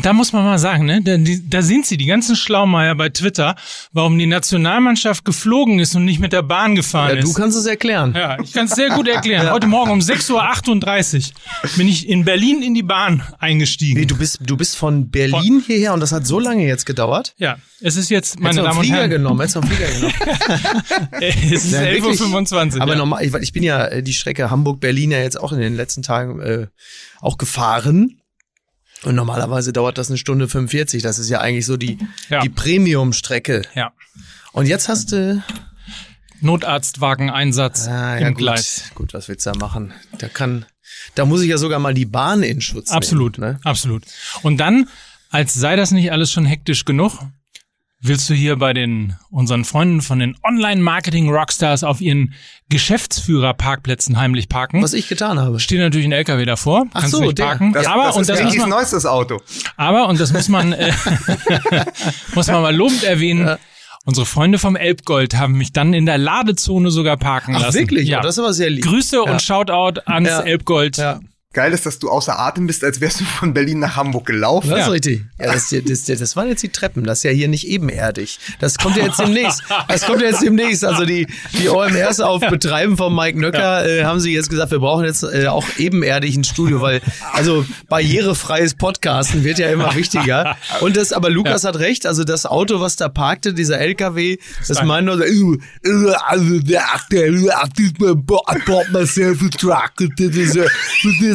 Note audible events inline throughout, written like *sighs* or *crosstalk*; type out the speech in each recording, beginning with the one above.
Und da muss man mal sagen, ne, da, die, da sind sie, die ganzen Schlaumeier bei Twitter, warum die Nationalmannschaft geflogen ist und nicht mit der Bahn gefahren Ja, ist. du kannst es erklären. Ja, ich kann es sehr gut erklären. *laughs* Heute Morgen um 6.38 Uhr bin ich in Berlin in die Bahn eingestiegen. Nee, du bist, du bist von Berlin hierher und das hat so lange jetzt gedauert. ja, es ist jetzt, meine Damen und Flieger Herren, genommen, hättest du einen Flieger *laughs* genommen. es ist Ja, wirklich. 11.25 Uhr. Aber ja. normal, ich, ich bin ja äh, die Strecke Hamburg-Berlin ja jetzt auch in den letzten Tagen äh, auch gefahren. Und normalerweise dauert das eine Stunde 45. Das ist ja eigentlich so die, Ja. die Premium-Strecke. Ja. Und jetzt hast du. Notarztwagen-Einsatz Ah, ja, im gut, Gleis. gut, was willst du da machen? Da kann, da muss ich ja sogar mal die Bahn in Schutz Absolut, nehmen. Ne? absolut. Und dann, als sei das nicht alles schon hektisch genug, willst du hier bei den unseren Freunden von den Online-Marketing-Rockstars auf ihren Geschäftsführerparkplätzen heimlich parken? Was ich getan habe. Steht natürlich ein LKW davor, Ach kannst so, du nicht der. parken. Das, aber das und ist das man, neuestes Auto. aber und das muss man äh, *laughs* *laughs* muss man mal lobend erwähnen. Unsere Freunde vom Elbgold haben mich dann in der Ladezone sogar parken Ach, lassen. wirklich? Ja. Oh, das ist aber sehr lieb. Grüße Ja. und Shoutout ans Ja. Elbgold. Ja, Geil ist, dass du außer Atem bist, als wärst du von Berlin nach Hamburg gelaufen. das Ja. ist richtig. Ja, das, das, das, das waren jetzt die Treppen. Das ist ja hier nicht ebenerdig. Das kommt ja jetzt demnächst. Das kommt ja jetzt demnächst. Also die, die OMRs auf Betreiben von Mike Nöcker äh, haben sie jetzt gesagt, wir brauchen jetzt äh, auch ebenerdig ein Studio, weil also barrierefreies Podcasten wird ja immer wichtiger. Und das, aber Lukas hat recht. Also das Auto, was da parkte, dieser LKW, das meint nur so, "Uh, uh, also der Akte, uh, I bought myself a truck.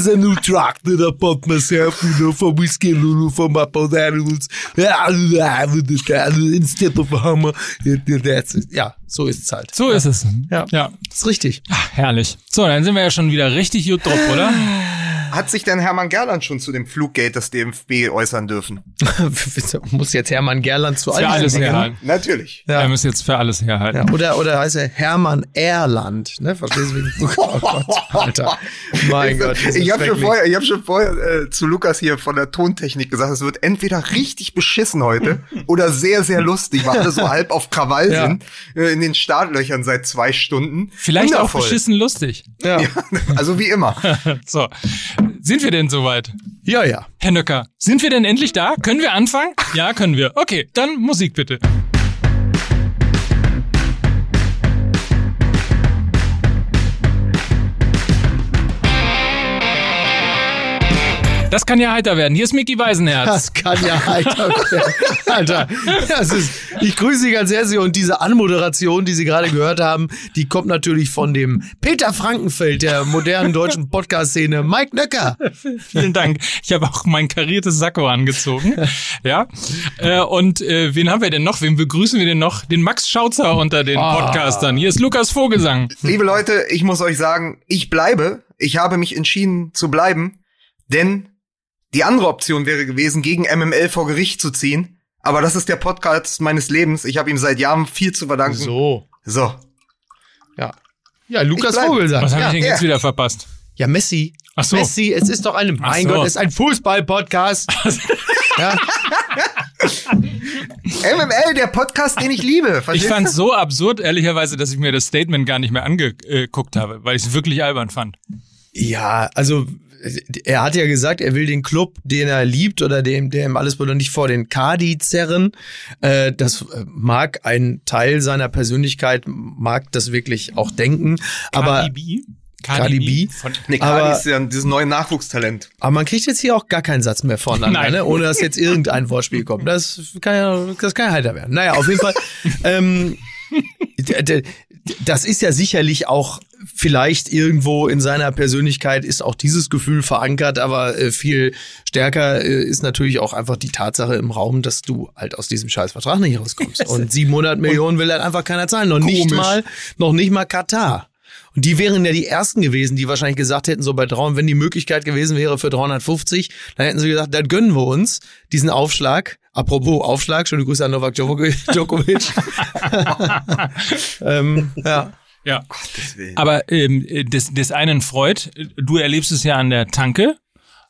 There's a new truck that I bought myself, you know, for whiskey, you know, for my both animals. Instead of a Hummer. That's it. Ja, so ist's halt. So ist es. Ja. ja. Das ist richtig. Ach, herrlich. So, dann sind wir ja schon wieder richtig gut drauf, oder? *sighs* Hat sich denn Hermann Gerland schon zu dem Fluggate des DFB äußern dürfen? *laughs* Muss jetzt Hermann Gerland zu Für all alles herhalten. Natürlich. Ja. Wir müssen jetzt für alles herhalten. Ja, oder, oder heißt er Hermann Erland, ne? Verstehst du? *laughs* Oh Gott, Alter. Mein Gott. Ich habe schon vorher, ich hab schon vorher äh, zu Lukas hier von der Tontechnik gesagt, es wird entweder richtig beschissen heute *laughs* oder sehr, sehr lustig, weil alle so halb auf Krawall Ja. sind, äh, in den Startlöchern seit zwei Stunden. Vielleicht auch Wundervoll. beschissen lustig. Ja. Also wie immer. So. Sind wir denn soweit? ja, ja. Herr Nöcker, sind wir denn endlich da? Können wir anfangen? *laughs* Ja, können wir. Okay, dann Musik bitte. Das kann ja heiter werden. Hier ist Mickey Weisenherz. Das kann ja heiter werden. Alter, das ist, ich grüße Sie ganz herzlich und diese Anmoderation, die Sie gerade gehört haben, die kommt natürlich von dem Peter Frankenfeld der modernen deutschen Podcast-Szene, Mike Nöcker. Vielen Dank. Ich habe auch mein kariertes Sakko angezogen. Ja. Äh, und äh, wen haben wir denn noch? Wen begrüßen wir denn noch? Den Max Schautzer unter den Ah. Podcastern. Hier ist Lukas Vogelsang. Liebe Leute, ich muss euch sagen, ich bleibe. Ich habe mich entschieden zu bleiben, denn die andere Option wäre gewesen, gegen MML vor Gericht zu ziehen. Aber das ist der Podcast meines Lebens. Ich habe ihm seit Jahren viel zu verdanken. So. so. Ja. Ja, Lukas Ich bleib. Vogelsang. Was habe ja. ich denn ja. jetzt wieder verpasst? ja, Messi. Ach so. Messi, es ist doch eine, mein so. Gott, es ist ein Fußball-Podcast. *laughs* ja. *laughs* MML, der Podcast, den ich liebe. Ich Verstehst fand du? so absurd, ehrlicherweise, dass ich mir das Statement gar nicht mehr angeguckt habe, weil ich es wirklich albern fand. Ja, also er hat ja gesagt, er will den Club, den er liebt oder dem, der ihm alles bedeutet, nicht vor den Kadi zerren. Äh, das äh, mag ein Teil seiner Persönlichkeit, mag das wirklich auch denken. Aber, Cardi B? Von, Nee, Cardi ist ja dieses neue Nachwuchstalent. aber man kriegt jetzt hier auch gar keinen Satz mehr voneinander, Nein. ne? ohne dass jetzt irgendein Wortspiel kommt. Das kann ja, das kann ja heiter werden. Naja, auf jeden Fall. *laughs* ähm, das ist ja sicherlich auch vielleicht irgendwo in seiner Persönlichkeit ist auch dieses Gefühl verankert, aber äh, viel stärker äh, ist natürlich auch einfach die Tatsache im Raum, dass du halt aus diesem Scheißvertrag nicht rauskommst. *laughs* Und 700 Millionen will halt einfach keiner zahlen. Noch nicht Komisch. mal, noch nicht mal Katar. Und die wären ja die ersten gewesen, die wahrscheinlich gesagt hätten, so bei 300, wenn die Möglichkeit gewesen wäre für 350, dann hätten sie gesagt, dann gönnen wir uns diesen Aufschlag. Apropos Aufschlag, schöne Grüße an Novak Djokovic. *laughs* Ähm, ja. ja. Aber ähm, des, des einen freut, du erlebst es ja an der Tanke,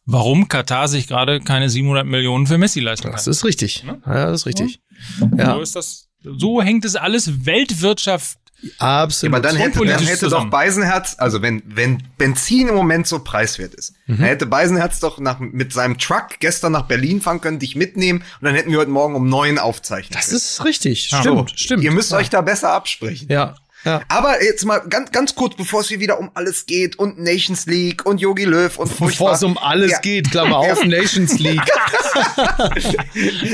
warum Katar sich gerade keine 700 Millionen für Messi leisten kann. Das ist richtig. Ja, das ist richtig. So Ja. ist das. So hängt es alles Weltwirtschaft Absolut. Aber dann hätte, dann hätte zusammen. doch Beisenherz, also wenn, wenn Benzin im Moment so preiswert ist, Mhm. dann hätte Beisenherz doch nach, mit seinem Truck gestern nach Berlin fahren können, dich mitnehmen und dann hätten wir heute Morgen um neun aufzeichnen das können. ist richtig. Ja. Stimmt, So, stimmt. Ihr müsst ja. euch da besser absprechen. Ja, ja. Aber jetzt mal ganz, ganz kurz, bevor es hier wieder um alles geht und Nations League und Yogi Löw und Bevor furchtbar. es um alles Ja. geht, Klammer *laughs* auf, Nations League. *laughs*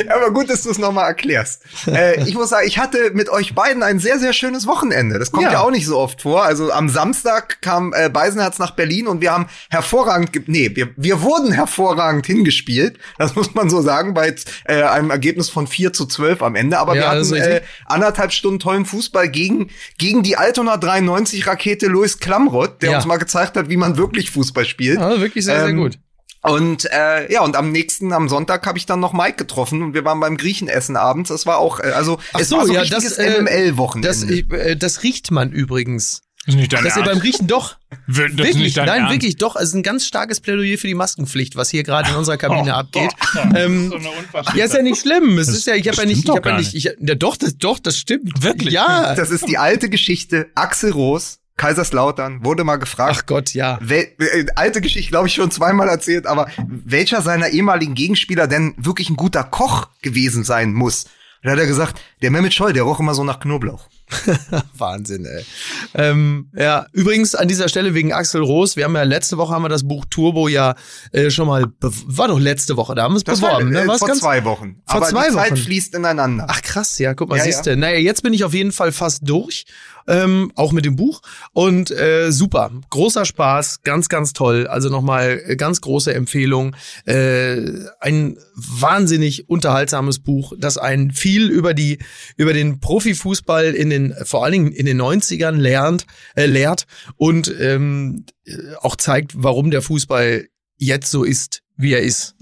Aber gut, dass du es nochmal erklärst. Äh, ich muss sagen, ich hatte mit euch beiden ein sehr, sehr schönes Wochenende. Das kommt ja, Ja. auch nicht so oft vor. Also am Samstag kam äh, Beisenherz nach Berlin und wir haben hervorragend, ge- nee, wir, wir wurden hervorragend hingespielt. Das muss man so sagen, bei äh, einem Ergebnis von 4 zu 12 am Ende. Aber wir hatten äh, anderthalb Stunden tollen Fußball gegen, gegen die Altona 93 Rakete Louis Klamroth, der Ja. uns mal gezeigt hat, wie man wirklich Fußball spielt. Ja, wirklich sehr, sehr Ähm, gut. Und äh, ja, und am nächsten, am Sonntag habe ich dann noch Mike getroffen und wir waren beim Griechenessen abends. Das war auch, äh, also Ach es so, war so ja, richtiges das, äh, MML-Wochenende. Das, äh, das riecht man übrigens. Ist nicht dein Dass ihr beim Ernst? Riechen doch. Will- Das ist wirklich, nicht dein nein, Ernst. wirklich doch. Es ist ein ganz starkes Plädoyer für die Maskenpflicht, was hier gerade in unserer Kabine *laughs* Oh, abgeht. oh, ähm, so eine Unverschämtheit. ja, ist ja nicht schlimm. Es Das ist ja, ich habe ja nicht, ich doch habe ja nicht, ich, ja, doch, das, doch, das stimmt. Wirklich? Ja. das ist die alte Geschichte. Axel Roos, Kaiserslautern, wurde mal gefragt. Ach Gott, ja. Wel äh, alte Geschichte, glaube ich, schon zweimal erzählt, aber welcher seiner ehemaligen Gegenspieler denn wirklich ein guter Koch gewesen sein muss? Und da hat er gesagt, der Mehmet Scholl, der roch immer so nach Knoblauch. *laughs* Wahnsinn, ey. Ähm, ja, übrigens an dieser Stelle wegen Axel Roos, wir haben ja letzte Woche haben wir das Buch Turbo ja äh, schon mal, war doch letzte Woche, da haben wir es beworben. war äh, ne? War's vor zwei Wochen. vor aber zwei die Zeit Wochen. fließt ineinander. Ach krass, ja, guck mal, Ja, siehst ja. du. Naja, jetzt bin ich auf jeden Fall fast durch, ähm, auch mit dem Buch. Und äh, super, großer Spaß, ganz, ganz toll. Also nochmal äh, ganz große Empfehlung. Äh, ein wahnsinnig unterhaltsames Buch, das einen viel über die über den Profifußball in den vor allen Dingen in den 90ern lernt, äh, lehrt und ähm, äh, auch zeigt, warum der Fußball jetzt so ist, wie er ist.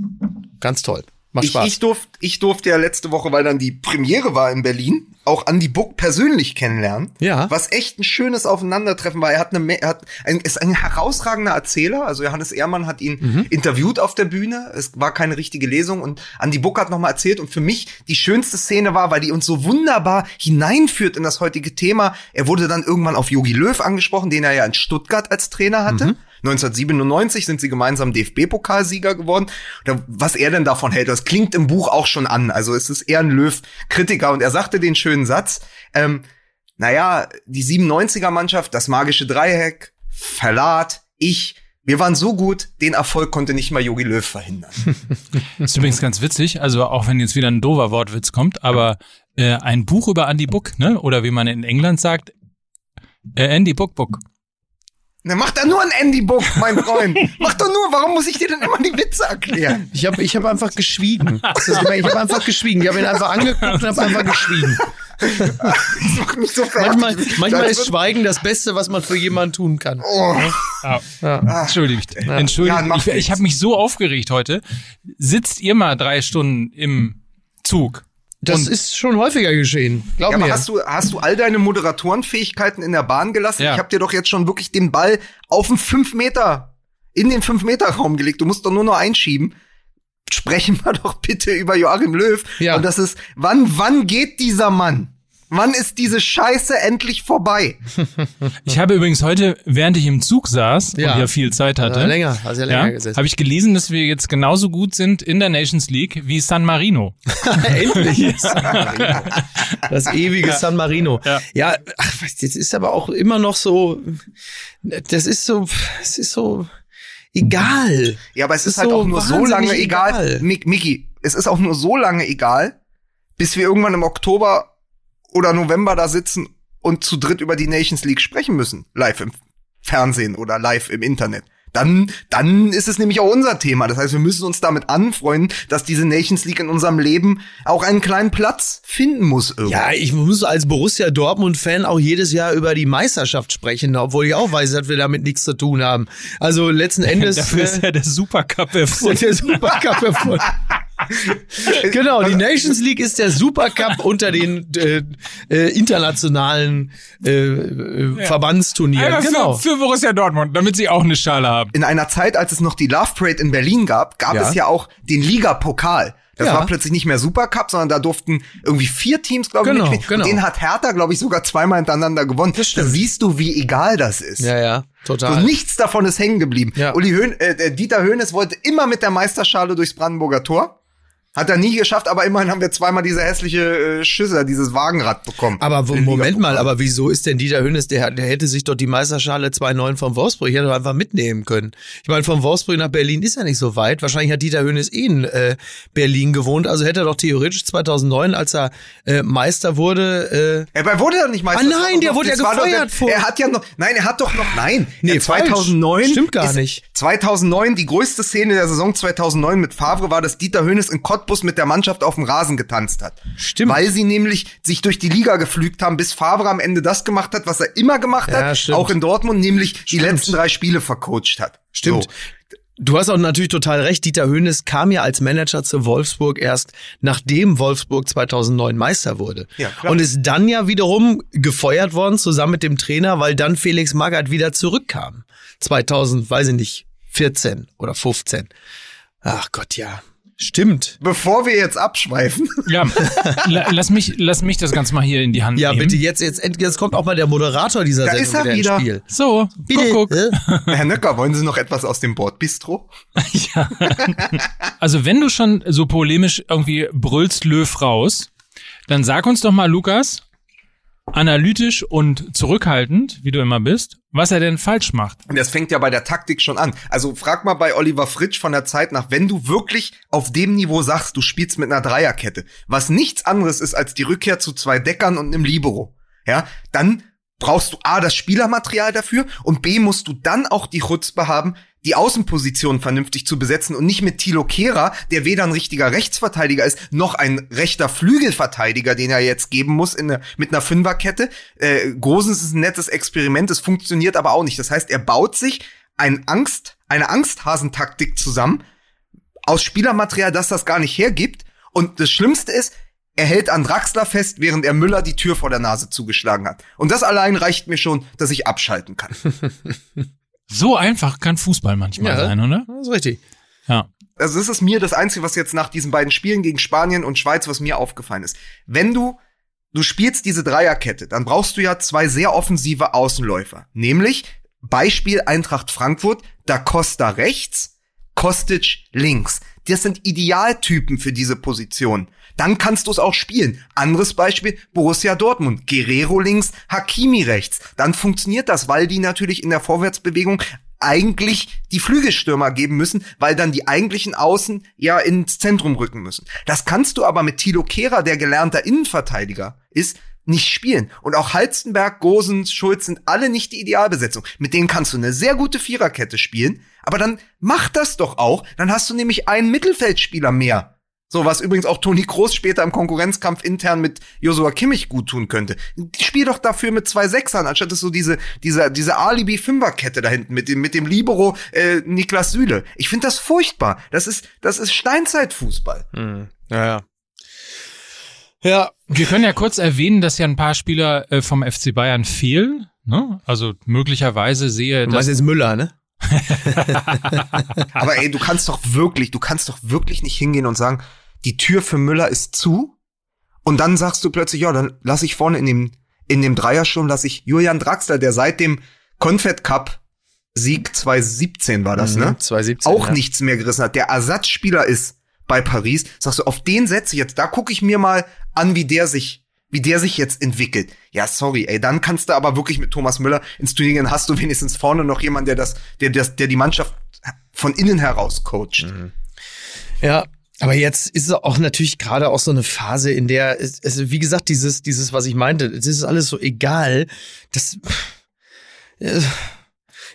Ganz toll. Macht Ich, Spaß. ich, durfte, ich durfte ja letzte Woche, weil dann die Premiere war in Berlin, auch Andy Buck persönlich kennenlernen. Ja. Was echt ein schönes Aufeinandertreffen war. Er hat eine, er hat ein, ist ein herausragender Erzähler. Also Johannes Ehrmann hat ihn Mhm. interviewt auf der Bühne. Es war keine richtige Lesung und Andy Buck hat nochmal erzählt. Und für mich die schönste Szene war, weil die uns so wunderbar hineinführt in das heutige Thema. Er wurde dann irgendwann auf Yogi Löw angesprochen, den er ja in Stuttgart als Trainer hatte. Mhm. 1997 sind sie gemeinsam DFB-Pokalsieger geworden. Was er denn davon hält, das klingt im Buch auch schon an. Also es ist eher ein Löw-Kritiker und er sagte den schönen Satz, ähm, naja, die 97er-Mannschaft, das magische Dreieck, Verlat, ich, wir waren so gut, den Erfolg konnte nicht mal Jogi Löw verhindern. Das *laughs* ist übrigens ganz witzig, also auch wenn jetzt wieder ein doofer Wortwitz kommt, aber äh, ein Buch über Andy Book, ne? Oder wie man in England sagt, äh, Andy Book Book. Na, mach da nur ein Andy Book, mein Freund. mach doch nur, warum muss ich dir denn immer die Witze erklären? Ich habe ich hab einfach geschwiegen. Ich habe einfach geschwiegen. Ich habe ihn einfach angeguckt und habe einfach geschwiegen. Das macht mich so fertig. Manchmal, manchmal Das ist Schweigen das Beste, was man für jemanden tun kann. Oh. Ah, Ja. Entschuldigt. Entschuldigt. Ja, macht ich ich habe mich so aufgeregt heute. Sitzt ihr mal drei Stunden im Zug? Das Und- ist schon häufiger geschehen. Glaub Ja, aber mir. hast du, hast du all deine Moderatorenfähigkeiten in der Bahn gelassen? Ja. Ich habe dir doch jetzt schon wirklich den Ball auf den 5 Meter, in den 5 Meter Raum gelegt. Du musst doch nur noch einschieben. Sprechen wir doch bitte über Joachim Löw. Ja. Und das ist, wann, wann geht dieser Mann? Wann ist diese Scheiße endlich vorbei? *laughs* Ich habe übrigens heute, während ich im Zug saß Ja. und ja viel Zeit hatte, Ja, länger, ja länger gesessen. habe ich gelesen, dass wir jetzt genauso gut sind in der Nations League wie San Marino. *laughs* Endlich. Das ewige San Marino. Ja. Ja, ach, das ist aber auch immer noch so, das ist so, es ist so egal. Ja, aber es Das ist, halt so auch nur so lange egal. egal. Mickey, es ist auch nur so lange egal, bis wir irgendwann im Oktober oder November da sitzen und zu dritt über die Nations League sprechen müssen. Live im Fernsehen oder live im Internet. Dann, dann ist es nämlich auch unser Thema. Das heißt, wir müssen uns damit anfreunden, dass diese Nations League in unserem Leben auch einen kleinen Platz finden muss irgendwie. Ja, ich muss als Borussia Dortmund-Fan auch jedes Jahr über die Meisterschaft sprechen, obwohl ich auch weiß, dass wir damit nichts zu tun haben. Also letzten *laughs* Endes Dafür ist äh, ja der Supercup erfunden. der Supercup *laughs* erfunden. *laughs* genau, die Nations League ist der Supercup unter den äh, äh, internationalen äh, äh, Verbandsturnieren. Einfach Genau. für, für Borussia Dortmund, damit sie auch eine Schale haben. in einer Zeit, als es noch die Love Parade in Berlin gab, gab Ja. es ja auch den Liga-Pokal. Das Ja. war plötzlich nicht mehr Supercup, sondern da durften irgendwie vier Teams, glaube ich, Genau, mitspielen. genau. Und den hat Hertha, glaube ich, sogar zweimal hintereinander gewonnen. Das stimmt. Da siehst du, wie egal das ist. Ja, ja, So, total. nichts davon ist hängen geblieben. Ja. Uli Höhn, äh, der Dieter Höhnes wollte immer mit der Meisterschale durchs Brandenburger Tor. Hat er nie geschafft, aber immerhin haben wir zweimal diese hässliche äh, Schüsse, dieses Wagenrad bekommen. Aber wo, Moment mal, aber wieso ist denn Dieter Hönes, der, der hätte sich doch die Meisterschale 2-9 vom Wolfsburg, hätte doch einfach mitnehmen können. Ich meine, von Wolfsburg nach Berlin ist ja nicht so weit. Wahrscheinlich hat Dieter Hönes eh in äh, Berlin gewohnt, also hätte er doch theoretisch 2009, als er äh, Meister wurde, äh, Er wurde doch nicht Meister. Ah, nein, der wurde ja gefeuert vor- Er hat ja noch, nein, er hat doch noch, nein. Nee, falsch. 2009. Stimmt gar nicht. 2009, die größte Szene der Saison 2009 mit Favre war, dass Dieter Hönes in Cottbus mit der Mannschaft auf dem Rasen getanzt hat. Stimmt. Weil sie nämlich sich durch die Liga geflügt haben, bis Favre am Ende das gemacht hat, was er immer gemacht Ja, hat, stimmt. auch in Dortmund, nämlich die Stimmt. letzten drei Spiele vercoacht hat. Stimmt. So. Du hast auch natürlich total recht. Dieter Hönes kam ja als Manager zu Wolfsburg erst nachdem Wolfsburg 2009 Meister wurde. Ja, klar. und ist dann ja wiederum gefeuert worden zusammen mit dem Trainer, weil dann Felix Magath wieder zurückkam. 2000, weiß ich nicht, 14 oder 15. Ach Gott, ja. Stimmt. Bevor wir jetzt abschweifen, *laughs* Ja, la, lass mich, lass mich das Ganze mal hier in die Hand Ja, nehmen. bitte jetzt, jetzt, jetzt kommt auch mal der Moderator dieser Da Sendung ist er wieder, Spiel. So, Bitte. guck, guck. *laughs* Herr Nöcker, wollen Sie noch etwas aus dem Bordbistro? *laughs* Ja. Also wenn du schon so polemisch irgendwie brüllst Löw raus, dann sag uns doch mal, Lukas, analytisch und zurückhaltend, wie du immer bist, was er denn falsch macht. Und das fängt ja bei der Taktik schon an. Also frag mal bei Oliver Fritsch von der Zeit nach, wenn du wirklich auf dem Niveau sagst, du spielst mit einer Dreierkette, was nichts anderes ist als die Rückkehr zu zwei Deckern und einem Libero, ja, dann brauchst du A, das Spielermaterial dafür und B, musst du dann auch die Chutzpe haben, die Außenposition vernünftig zu besetzen und nicht mit Thilo Kehrer, der weder ein richtiger Rechtsverteidiger ist, noch ein rechter Flügelverteidiger, den er jetzt geben muss in der, mit einer Fünferkette. Äh, Gosens ist ein nettes Experiment, es funktioniert aber auch nicht. Das heißt, er baut sich ein Angst, eine Angsthasentaktik zusammen aus Spielermaterial, das das gar nicht hergibt. Und das Schlimmste ist, er hält an Draxler fest, während er Müller die Tür vor der Nase zugeschlagen hat. Und das allein reicht mir schon, dass ich abschalten kann. *laughs* So einfach kann Fußball manchmal Ja. sein, oder? Das ist richtig. Ja. Also das ist mir das Einzige, was jetzt nach diesen beiden Spielen gegen Spanien und Schweiz, was mir aufgefallen ist. Wenn du, du spielst diese Dreierkette, dann brauchst du ja zwei sehr offensive Außenläufer. Nämlich, Beispiel Eintracht Frankfurt, Da Costa rechts, Kostic links. Das sind Idealtypen für diese Position. Dann kannst du es auch spielen. Anderes Beispiel, Borussia Dortmund. Guerrero links, Hakimi rechts. Dann funktioniert das, weil die natürlich in der Vorwärtsbewegung eigentlich die Flügelstürmer geben müssen, weil dann die eigentlichen Außen ja ins Zentrum rücken müssen. Das kannst du aber mit Thilo Kehrer, der gelernter Innenverteidiger ist, nicht spielen. Und auch Halstenberg, Gosens, Schulz sind alle nicht die Idealbesetzung. Mit denen kannst du eine sehr gute Viererkette spielen, aber dann mach das doch auch. Dann hast du nämlich einen Mittelfeldspieler mehr. So, was übrigens auch Toni Kroos später im Konkurrenzkampf intern mit Josua Kimmich gut tun könnte. Spiel doch dafür mit zwei Sechsern, anstatt es so diese, diese, diese Alibi-Fünferkette da hinten mit dem, mit dem Libero äh, Niklas Süle. Ich finde das furchtbar. Das ist, das ist Steinzeitfußball. Ja, ja. Ja, Wir können ja kurz erwähnen, dass ja ein paar Spieler äh, vom FC Bayern fehlen. Ne? Also möglicherweise sehe meinst jetzt Müller, ne? *laughs* Aber ey, du kannst doch wirklich, du kannst doch wirklich nicht hingehen und sagen, die Tür für Müller ist zu. Und dann sagst du plötzlich, ja, dann lass ich vorne in dem, in dem Dreiersturm, lass ich Julian Draxler, der seit dem Confed Cup Sieg 2017 war das, ne? 2017. Auch ja. nichts mehr gerissen hat, der Ersatzspieler ist bei Paris, sagst du, auf den setze ich jetzt, da gucke ich mir mal an, wie der sich, wie der sich jetzt entwickelt. Ja, sorry, ey, dann kannst du aber wirklich mit Thomas Müller ins Turnier gehen, hast du wenigstens vorne noch jemanden, der das, der das, der die Mannschaft von innen heraus coacht. Ja, aber jetzt ist es auch natürlich gerade auch so eine Phase, in der es, es wie gesagt, dieses, dieses, was ich meinte, es ist alles so egal. Das, äh,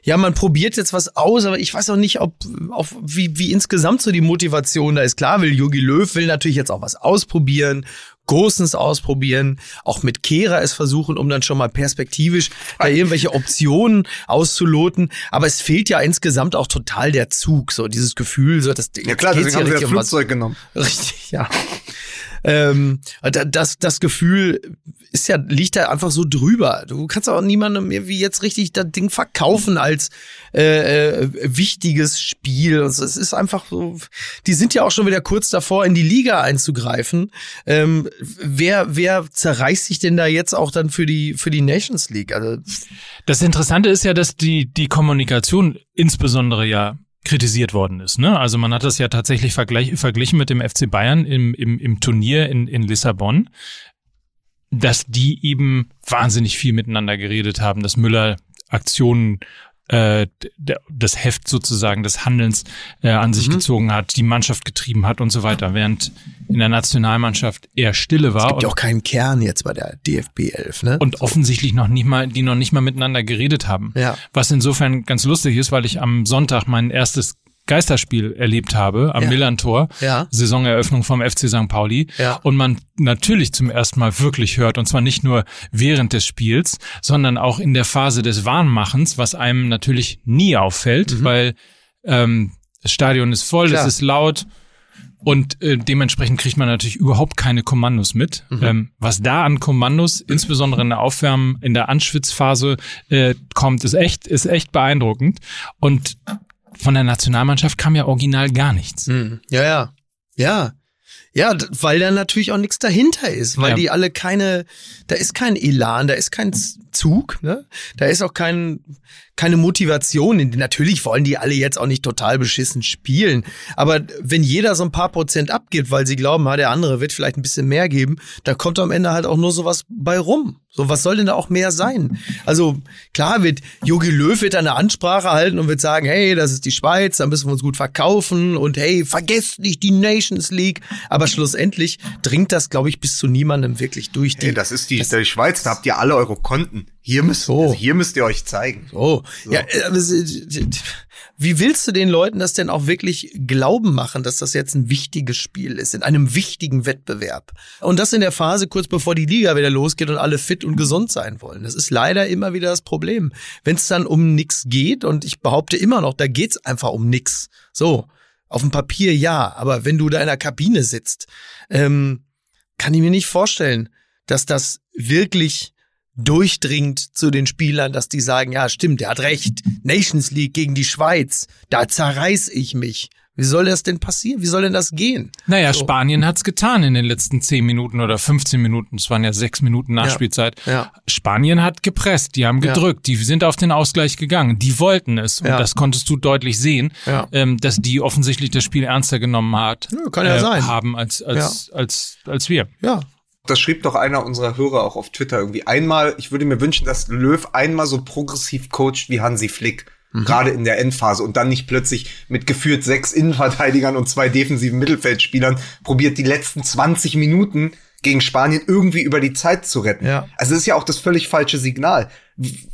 ja, man probiert jetzt was aus, aber ich weiß auch nicht, ob, auf, wie, wie insgesamt so die Motivation da ist. Klar will Jogi Löw will natürlich jetzt auch was ausprobieren, Gosens ausprobieren, auch mit Kehrer es versuchen, um dann schon mal perspektivisch da irgendwelche Optionen auszuloten. Aber es fehlt ja insgesamt auch total der Zug, so dieses Gefühl, so dass Ja klar, deswegen haben das um was. Flugzeug genommen. Richtig, ja. Ähm, das, das Gefühl ist ja, liegt da einfach so drüber. Du kannst auch niemandem irgendwie jetzt richtig das Ding verkaufen als äh, äh, wichtiges Spiel. Also es ist einfach so, die sind ja auch schon wieder kurz davor, in die Liga einzugreifen. Ähm, wer, wer zerreißt sich denn da jetzt auch dann für die, für die Nations League? Also, das Interessante ist ja, dass die, die Kommunikation insbesondere ja kritisiert worden ist. Ne? Also man hat das ja tatsächlich vergleich, verglichen mit dem FC Bayern im, im, im Turnier in, in Lissabon dass die eben wahnsinnig viel miteinander geredet haben, dass Müller Aktionen äh, das Heft sozusagen des Handelns äh, an sich mhm. gezogen hat, die Mannschaft getrieben hat und so weiter, während in der Nationalmannschaft eher Stille war. Es gibt ja auch keinen Kern jetzt bei der DFB 11, ne? Und so. offensichtlich noch nicht mal, die noch nicht mal miteinander geredet haben. Ja. Was insofern ganz lustig ist, weil ich am Sonntag mein erstes Geisterspiel erlebt habe am ja. Millantor, ja. Saisoneröffnung vom FC St. Pauli ja. und man natürlich zum ersten Mal wirklich hört und zwar nicht nur während des Spiels, sondern auch in der Phase des Warnmachens, was einem natürlich nie auffällt, mhm. weil ähm, das Stadion ist voll, Klar. es ist laut und äh, dementsprechend kriegt man natürlich überhaupt keine Kommandos mit. Mhm. Ähm, was da an Kommandos, insbesondere in der Aufwärmen, in der Anschwitzphase äh, kommt, ist echt, ist echt beeindruckend. Und von der Nationalmannschaft kam ja original gar nichts. Hm. Ja, ja. Ja. Ja, weil da natürlich auch nichts dahinter ist, weil ja. die alle keine, da ist kein Elan, da ist kein Zug, ne? Da ist auch kein, keine Motivation. Natürlich wollen die alle jetzt auch nicht total beschissen spielen. Aber wenn jeder so ein paar Prozent abgibt, weil sie glauben, ah, der andere wird vielleicht ein bisschen mehr geben, dann kommt am Ende halt auch nur sowas bei rum. So, was soll denn da auch mehr sein? Also, klar wird Jogi Löw wird eine Ansprache halten und wird sagen, hey, das ist die Schweiz, da müssen wir uns gut verkaufen und hey, vergesst nicht die Nations League. Aber schlussendlich dringt das, glaube ich, bis zu niemandem wirklich durch. Die, hey, das ist die, das, die Schweiz, da habt ihr alle eure Konten. Hier müsst, so. also hier müsst ihr euch zeigen. So. so. Ja, äh, wie willst du den Leuten das denn auch wirklich glauben machen, dass das jetzt ein wichtiges Spiel ist, in einem wichtigen Wettbewerb? Und das in der Phase kurz bevor die Liga wieder losgeht und alle fit und gesund sein wollen. Das ist leider immer wieder das Problem. Wenn es dann um nix geht, und ich behaupte immer noch, da geht's einfach um nix. So. Auf dem Papier ja, aber wenn du da in der Kabine sitzt, ähm, kann ich mir nicht vorstellen, dass das wirklich durchdringt zu den Spielern, dass die sagen, ja, stimmt, der hat recht. Nations League gegen die Schweiz, da zerreiß ich mich. Wie soll das denn passieren? Wie soll denn das gehen? Naja, so. Spanien hat's getan in den letzten 10 Minuten oder 15 Minuten. Es waren ja sechs Minuten Nachspielzeit. Ja, ja. Spanien hat gepresst, die haben gedrückt, ja. die sind auf den Ausgleich gegangen, die wollten es. Und das konntest du deutlich sehen, ähm, dass die offensichtlich das Spiel ernster genommen hat, kann ja äh, sein. haben als, als, als, als wir. Ja, das schrieb doch einer unserer Hörer auch auf Twitter irgendwie. Einmal, ich würde mir wünschen, dass Löw einmal so progressiv coacht wie Hansi Flick. Mhm. Gerade in der Endphase und dann nicht plötzlich mit geführt sechs Innenverteidigern und zwei defensiven Mittelfeldspielern probiert die letzten 20 Minuten gegen Spanien irgendwie über die Zeit zu retten. Ja. Also das ist ja auch das völlig falsche Signal.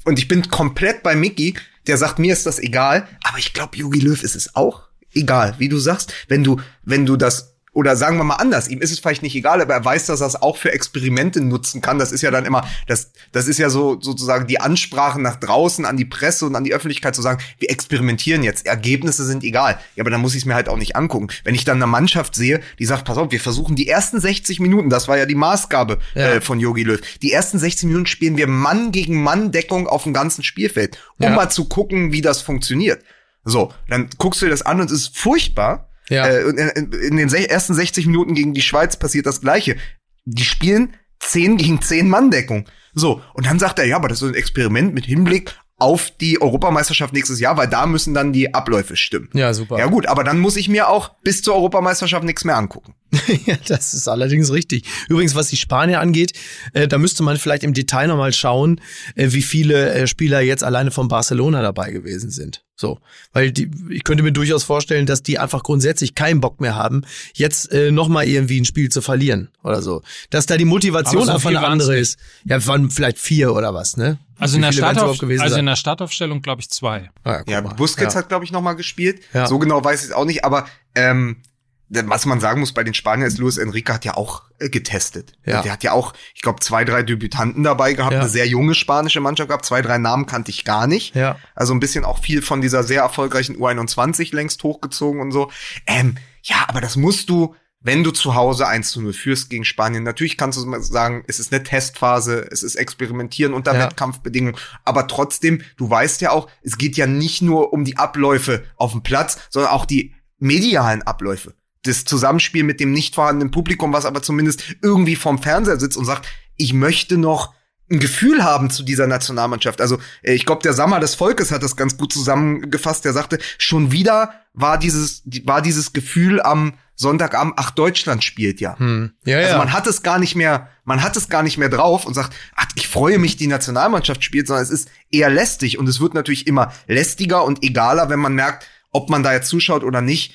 Und ich bin komplett bei Mickey, der sagt, mir ist das egal, aber ich glaube, Jogi Löw ist es auch egal, wie du sagst, wenn du, wenn du das oder sagen wir mal anders, ihm ist es vielleicht nicht egal, aber er weiß, dass er es auch für Experimente nutzen kann. Das ist ja dann immer, das, das ist ja so sozusagen die Ansprache nach draußen an die Presse und an die Öffentlichkeit zu sagen, wir experimentieren jetzt, Ergebnisse sind egal. Ja, aber dann muss ich es mir halt auch nicht angucken. Wenn ich dann eine Mannschaft sehe, die sagt, pass auf, wir versuchen die ersten 60 Minuten, das war ja die Maßgabe ja. äh, von Yogi Löw, die ersten 60 Minuten spielen wir Mann gegen Mann Deckung auf dem ganzen Spielfeld, um ja. mal zu gucken, wie das funktioniert. So, dann guckst du dir das an und es ist furchtbar ja. Äh, in, in den ersten 60 Minuten gegen die Schweiz passiert das Gleiche. Die spielen 10 gegen 10 Mann-Deckung. So, und dann sagt er, ja, aber das ist ein Experiment mit Hinblick auf die Europameisterschaft nächstes Jahr, weil da müssen dann die Abläufe stimmen. Ja, super. Ja gut, aber dann muss ich mir auch bis zur Europameisterschaft nichts mehr angucken. *laughs* ja, das ist allerdings richtig. Übrigens, was die Spanier angeht, äh, da müsste man vielleicht im Detail nochmal schauen, äh, wie viele äh, Spieler jetzt alleine von Barcelona dabei gewesen sind. So, weil die, ich könnte mir durchaus vorstellen, dass die einfach grundsätzlich keinen Bock mehr haben, jetzt äh, nochmal irgendwie ein Spiel zu verlieren oder so. Dass da die Motivation so einfach eine andere ist. Ja, waren vielleicht vier oder was, ne? Also in der, Startauf also in der Startaufstellung glaube ich zwei. Ah, ja, ja Busquets ja. hat glaube ich nochmal gespielt. Ja. So genau weiß ich es auch nicht, aber ähm, was man sagen muss bei den Spaniern ist, Luis Enrique hat ja auch äh, getestet. Ja. Der hat ja auch, ich glaube, zwei, drei Debütanten dabei gehabt, ja. eine sehr junge spanische Mannschaft gehabt, zwei, drei Namen kannte ich gar nicht. Ja. Also ein bisschen auch viel von dieser sehr erfolgreichen U21 längst hochgezogen und so. Ähm, ja, aber das musst du wenn du zu Hause 1 zu 0 führst gegen Spanien, natürlich kannst du sagen, es ist eine Testphase, es ist Experimentieren unter Ja. Wettkampfbedingungen, aber trotzdem, du weißt ja auch, es geht ja nicht nur um die Abläufe auf dem Platz, sondern auch die medialen Abläufe. Das Zusammenspiel mit dem nicht vorhandenen Publikum, was aber zumindest irgendwie vorm Fernseher sitzt und sagt, ich möchte noch ein Gefühl haben zu dieser Nationalmannschaft. Also äh, ich glaube, der Sammer des Volkes hat das ganz gut zusammengefasst. Der sagte, schon wieder war dieses, die- war dieses Gefühl am Sonntagabend, ach, Deutschland spielt ja. Hm. Ja, Also ja. man hat es gar nicht mehr, man hat es gar nicht mehr drauf und sagt, ach, ich freue mich, die Nationalmannschaft spielt, sondern es ist eher lästig und es wird natürlich immer lästiger und egaler, wenn man merkt, ob man da jetzt zuschaut oder nicht,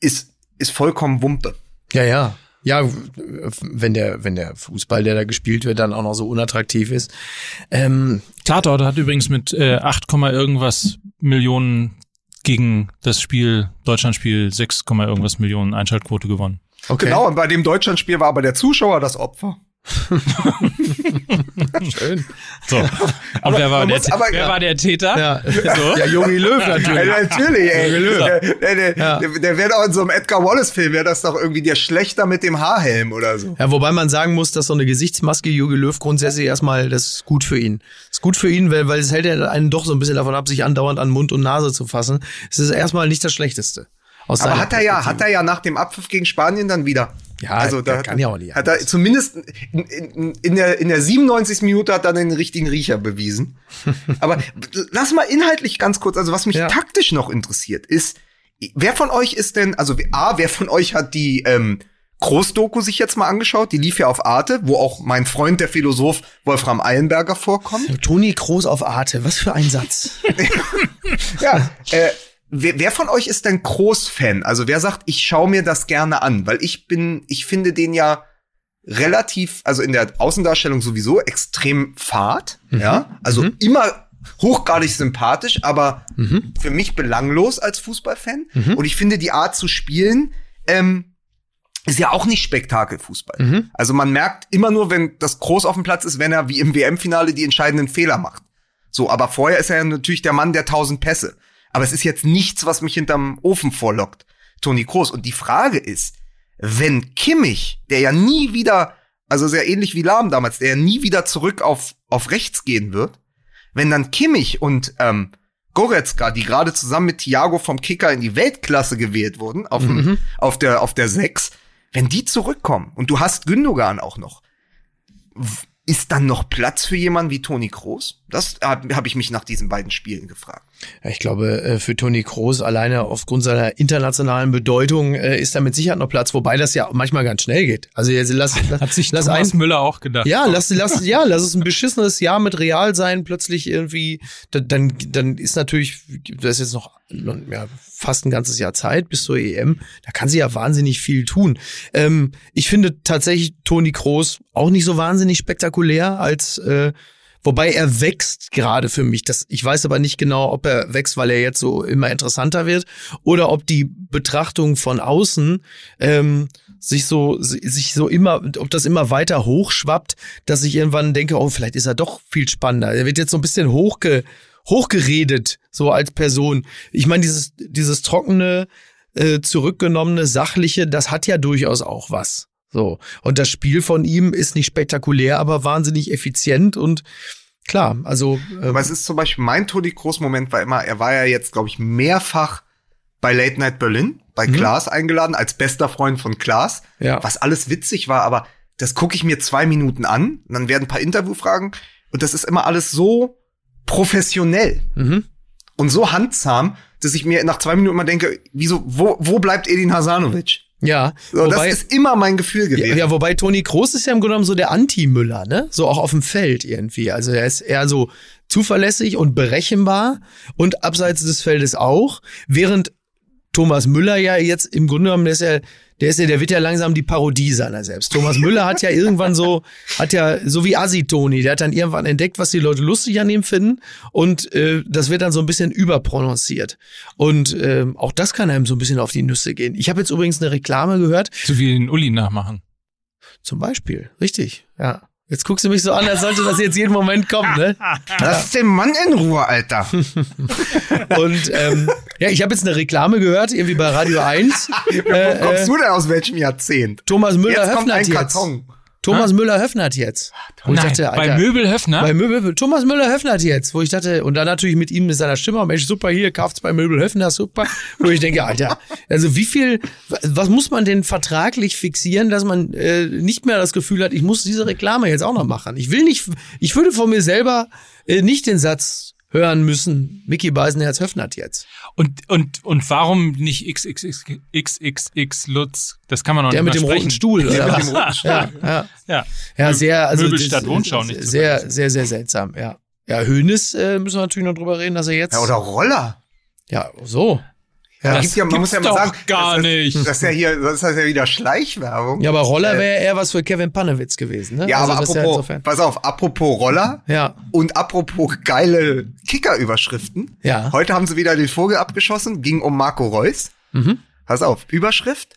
ist, ist vollkommen Wumpe. Ja, ja. Ja, wenn der, wenn der Fußball, der da gespielt wird, dann auch noch so unattraktiv ist. Ähm, Tatort hat übrigens mit äh, 8, Komma irgendwas Millionen gegen das Spiel, Deutschlandspiel 6, Komma irgendwas Millionen Einschaltquote gewonnen. okay. Genau, und bei dem Deutschlandspiel war aber der Zuschauer das Opfer. *laughs* Schön. So. Und wer, war der, muss aber- wer war der Täter? Ja, So. ja Jogi Löw Ja, natürlich. natürlich, ey. Der, der, der, Ja. der, der wäre doch in so einem Edgar Wallace-Film, wäre das doch irgendwie der Schlechter mit dem Haarhelm oder so. Ja, wobei man sagen muss, dass so eine Gesichtsmaske Jogi Löw grundsätzlich erstmal, das ist gut für ihn. Das ist gut für ihn, weil, weil es hält ja einen doch so ein bisschen davon ab, sich andauernd an Mund und Nase zu fassen. Es ist erstmal nicht das Schlechteste. Aber hat er ja, hat er ja nach dem Abpfiff gegen Spanien dann wieder. Ja, also da kann ja auch nicht Hat er zumindest in, in, in, der, in der 97. Minute hat er den richtigen Riecher bewiesen. *laughs* Aber lass mal inhaltlich ganz kurz, also was mich Ja. taktisch noch interessiert, ist, wer von euch ist denn, also A, wer von euch hat die ähm, Großdoku sich jetzt mal angeschaut? Die lief ja auf Arte, wo auch mein Freund, der Philosoph Wolfram Eilenberger vorkommt. Toni Kroos auf Arte, was für ein Satz. *laughs* Ja, äh, wer, wer von euch ist denn Groß-Fan? Also wer sagt, ich schaue mir das gerne an? Weil ich bin, ich finde den ja relativ, also in der Außendarstellung sowieso extrem fad, ja, also immer hochgradig sympathisch, aber für mich belanglos als Fußballfan. Und ich finde die Art zu spielen, ähm, ist ja auch nicht Spektakelfußball. Also man merkt immer nur, wenn das groß auf dem Platz ist, wenn er wie im WM-Finale die entscheidenden Fehler macht. So, aber vorher ist er ja natürlich der Mann der tausend Pässe. Aber es ist jetzt nichts, was mich hinterm Ofen vorlockt, Toni Kroos. Und die Frage ist, wenn Kimmich, der ja nie wieder, also sehr ähnlich wie Lahm damals, der ja nie wieder zurück auf, auf rechts gehen wird, wenn dann Kimmich und ähm, Goretzka, die gerade zusammen mit Thiago vom Kicker in die Weltklasse gewählt wurden, auf, dem, auf der auf der 6, wenn die zurückkommen und du hast Gündogan auch noch, ist dann noch Platz für jemanden wie Toni Kroos? Das habe hab ich mich nach diesen beiden Spielen gefragt. Ja, ich glaube, äh, für Toni Kroos alleine aufgrund seiner internationalen Bedeutung äh, ist da mit Sicherheit noch Platz, wobei das ja manchmal ganz schnell geht. Also jetzt lass, *laughs* Hat sich lass Thomas ein, Müller auch gedacht. ja, lass, lass, ja, lass es ein beschissenes Jahr mit Real sein, plötzlich irgendwie, da- dann, dann ist natürlich, das ist jetzt noch ja, fast ein ganzes Jahr Zeit bis zur EM, da kann sie ja wahnsinnig viel tun. Ähm, ich finde tatsächlich Toni Kroos auch nicht so wahnsinnig spektakulär als, äh, Wobei er wächst gerade für mich. Das, ich weiß aber nicht genau, ob er wächst, weil er jetzt so immer interessanter wird oder ob die Betrachtung von außen ähm, sich so sich so immer, ob das immer weiter hochschwappt, dass ich irgendwann denke, oh, vielleicht ist er doch viel spannender. Er wird jetzt so ein bisschen hochge, hochgeredet, so als Person. Ich meine, dieses, dieses trockene, äh, zurückgenommene, sachliche, das hat ja durchaus auch was. So. Und das Spiel von ihm ist nicht spektakulär, aber wahnsinnig effizient und klar, also. ähm, Aber es ist zum Beispiel mein Toni Kroos-Moment war immer, er war ja jetzt, glaube ich, mehrfach bei Late Night Berlin, bei Klaas eingeladen, als bester Freund von Klaas, Ja. was alles witzig war, aber das gucke ich mir zwei Minuten an, und dann werden ein paar Interviewfragen und das ist immer alles so professionell Mhm. und so handsam, dass ich mir nach zwei Minuten mal denke, wieso, wo, wo bleibt Edin Hasanovic? Ja, So, wobei, das ist immer mein Gefühl ja, gewesen. ja, wobei Toni Kroos ist ja im Grunde genommen so der Anti-Müller, ne? So auch auf dem Feld irgendwie. Also er ist eher so zuverlässig und berechenbar und abseits des Feldes auch, während Thomas Müller ja jetzt im Grunde genommen, der ist ja, der ist ja, der wird ja langsam die Parodie seiner selbst. Thomas Müller hat ja irgendwann so, hat ja, so wie Assi-Toni, der hat dann irgendwann entdeckt, was die Leute lustig an ihm finden und äh, das wird dann so ein bisschen überprononciert. Und ähm, auch das kann einem so ein bisschen auf die Nüsse gehen. Ich habe jetzt übrigens eine Reklame gehört, Zu viel den Uli nachmachen. zum Beispiel, richtig, ja. Jetzt guckst du mich so an, als sollte das jetzt jeden Moment kommen, ne? *laughs* Lass den Mann in Ruhe, Alter. *laughs* Und ähm, ja, ich habe jetzt eine Reklame gehört, irgendwie bei Radio 1. *laughs* Wo Äh, kommst äh, du denn aus welchem Jahrzehnt? Thomas Jetzt Müller-Höfner kommt ein jetzt. Karton. Thomas Müller-Höfner hat jetzt. Ich Nein, dachte, bei Alter, Möbelhöfner? Bei Möbel, Thomas Müller-Höfner hat jetzt, wo ich dachte, und dann natürlich mit ihm, mit seiner Stimme, Mensch, super, hier, kauft's bei Möbel-Höfner, super. Wo ich denke, Alter, also wie viel, was muss man denn vertraglich fixieren, dass man äh, nicht mehr das Gefühl hat, ich muss diese Reklame jetzt auch noch machen. Ich will nicht, ich würde von mir selber äh, nicht den Satz hören müssen, Mickey Beisenherz Höfnert jetzt. Und, und, und warum nicht XXX Lutz? Das kann man noch Der nicht mit dem roten oder mit dem roten Stuhl. Ja, ja. Ja. Ja, sehr, also Möbelstadt das- Wohnschau nicht Sehr, sehr, sehr seltsam, ja. Ja, Hönes äh, müssen wir natürlich noch drüber reden, dass er jetzt. Ja, oder Roller. Ja, so. Ja, Das gibt ja, man muss ja mal doch sagen, gar das, nicht. Das ist ja hier, das ist ja wieder Schleichwerbung. ja aber Roller Äh, wäre eher was für Kevin Panewitz gewesen, ne? Ja, Also aber ja apropos, insofern- pass auf, apropos Roller Ja, und apropos geile Kicker-Überschriften. Ja. Heute haben sie wieder den Vogel abgeschossen, ging um Marco Reus. Mhm. Pass auf, Überschrift,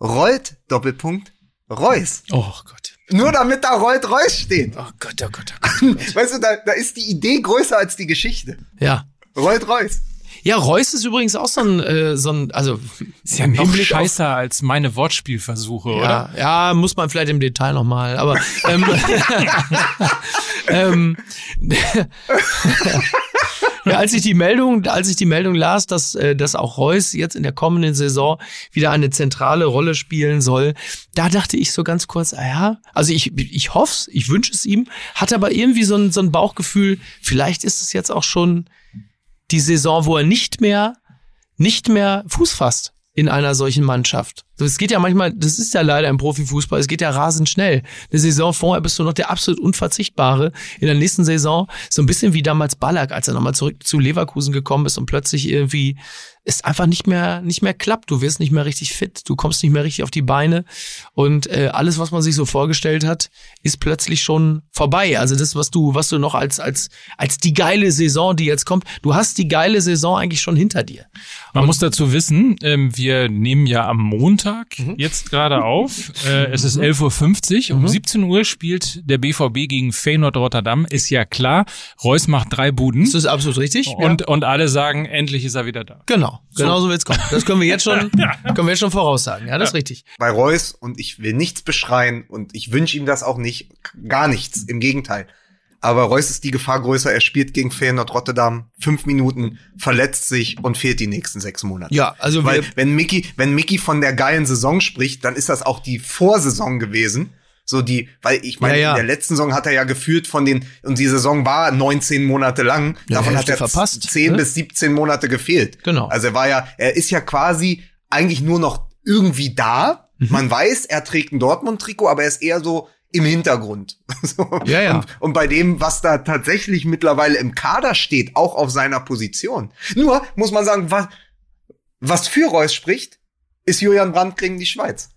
rollt, Doppelpunkt, Reus. Oh Gott. Nur damit da rollt Reus steht. Oh Gott, oh Gott, oh Gott. *laughs* Weißt du, da, da ist die Idee größer als die Geschichte. Ja. Rollt Reus. Ja, Reus ist übrigens auch so ein, äh, so ein also Ist ja noch scheißer als meine Wortspielversuche, oder? Ja, ja, muss man vielleicht im Detail nochmal, aber *laughs* ähm, *laughs* ähm, *laughs* ja, als ich die Meldung, als ich die Meldung las, dass, äh, dass auch Reus jetzt in der kommenden Saison wieder eine zentrale Rolle spielen soll, da dachte ich so ganz kurz, ah ja, also ich, ich hoffe ich wünsche es ihm, hatte aber irgendwie so ein, so ein Bauchgefühl, vielleicht ist es jetzt auch schon die Saison, wo er nicht mehr, nicht mehr Fuß fasst in einer solchen Mannschaft. Es geht ja manchmal, das ist ja leider im Profifußball, es geht ja rasend schnell. Eine Saison vorher bist du noch der absolut Unverzichtbare. In der nächsten Saison, so ein bisschen wie damals Ballack, als er nochmal zurück zu Leverkusen gekommen ist und plötzlich irgendwie es einfach nicht mehr, nicht mehr klappt. Du wirst nicht mehr richtig fit, du kommst nicht mehr richtig auf die Beine und äh, alles, was man sich so vorgestellt hat, ist plötzlich schon vorbei. Also das, was du, was du noch als, als, als die geile Saison, die jetzt kommt, du hast die geile Saison eigentlich schon hinter dir. Man muss dazu wissen, ähm, wir nehmen ja am Montag jetzt gerade auf. *laughs* Äh, es ist 11.50 Uhr. Um 17 Uhr spielt der BVB gegen Feyenoord Rotterdam. Ist ja klar. Reus macht drei Buden. Das ist absolut richtig. Und, und alle sagen, endlich ist er wieder da. Genau, genau so wird's kommen. Das können wir jetzt schon, *laughs* können wir jetzt schon voraussagen. Ja, das ist richtig. Bei Reus und ich will nichts beschreien und ich wünsche ihm das auch nicht, gar nichts, im Gegenteil. Aber Reus ist die Gefahr größer, er spielt gegen Feyenoord Rotterdam, fünf Minuten, verletzt sich und fehlt die nächsten sechs Monate. Ja, also Weil wenn Mickey, wenn Mickey von der geilen Saison spricht, dann ist das auch die Vorsaison gewesen. So die, weil ich meine, Ja, ja. in der letzten Saison hat er ja geführt von den, und die Saison war 19 Monate lang, Ja, davon hat er verpasst, 10 ne? bis 17 Monate gefehlt. Genau. Also er war ja, er ist ja quasi eigentlich nur noch irgendwie da. Mhm. Man weiß, er trägt ein Dortmund-Trikot, aber er ist eher so im Hintergrund. *laughs* So. Ja, ja. Und, und bei dem, was da tatsächlich mittlerweile im Kader steht, auch auf seiner Position. Nur muss man sagen, was, was für Reus spricht, ist Julian Brandt gegen die Schweiz.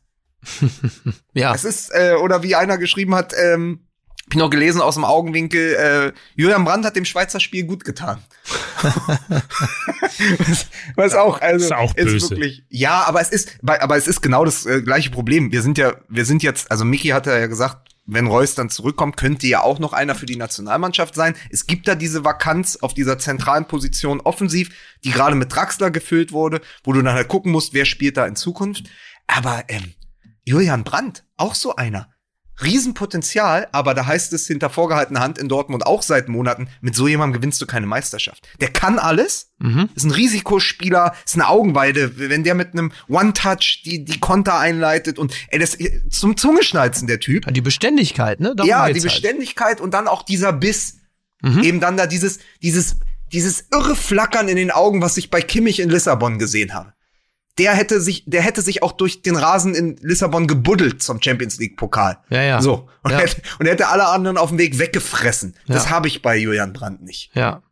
*laughs* ja, Es ist, äh, oder wie einer geschrieben hat, ähm, ich noch gelesen aus dem Augenwinkel, äh, Julian Brandt hat dem Schweizer Spiel gut getan. *laughs* was, was auch, also Ist auch böse. wirklich, ja, aber es ist, aber es ist genau das äh, gleiche Problem. Wir sind ja, wir sind jetzt, also Miki hatte ja gesagt, wenn Reus dann zurückkommt, könnte ja auch noch einer für die Nationalmannschaft sein. Es gibt da diese Vakanz auf dieser zentralen Position offensiv, die gerade mit Draxler gefüllt wurde, wo du dann halt gucken musst, wer spielt da in Zukunft. Aber ähm, Julian Brandt, auch so einer. Riesenpotenzial, aber da heißt es hinter vorgehaltener Hand in Dortmund auch seit Monaten, mit so jemandem gewinnst du keine Meisterschaft. Der kann alles, Mhm. ist ein Risikospieler, ist eine Augenweide, wenn der mit einem One-Touch die, die Konter einleitet und ey, das zum Zungeschnalzen der Typ. die Beständigkeit, ne? Darum Ja, die halt. Beständigkeit und dann auch dieser Biss. Mhm. Eben dann da dieses, dieses, dieses irre Flackern in den Augen, was ich bei Kimmich in Lissabon gesehen habe. Der hätte sich, der hätte sich auch durch den Rasen in Lissabon gebuddelt zum Champions League Pokal. Ja, ja. So. Und, Ja. hätte, und er hätte alle anderen auf dem Weg weggefressen. Das Ja. habe ich bei Julian Brandt nicht. Ja.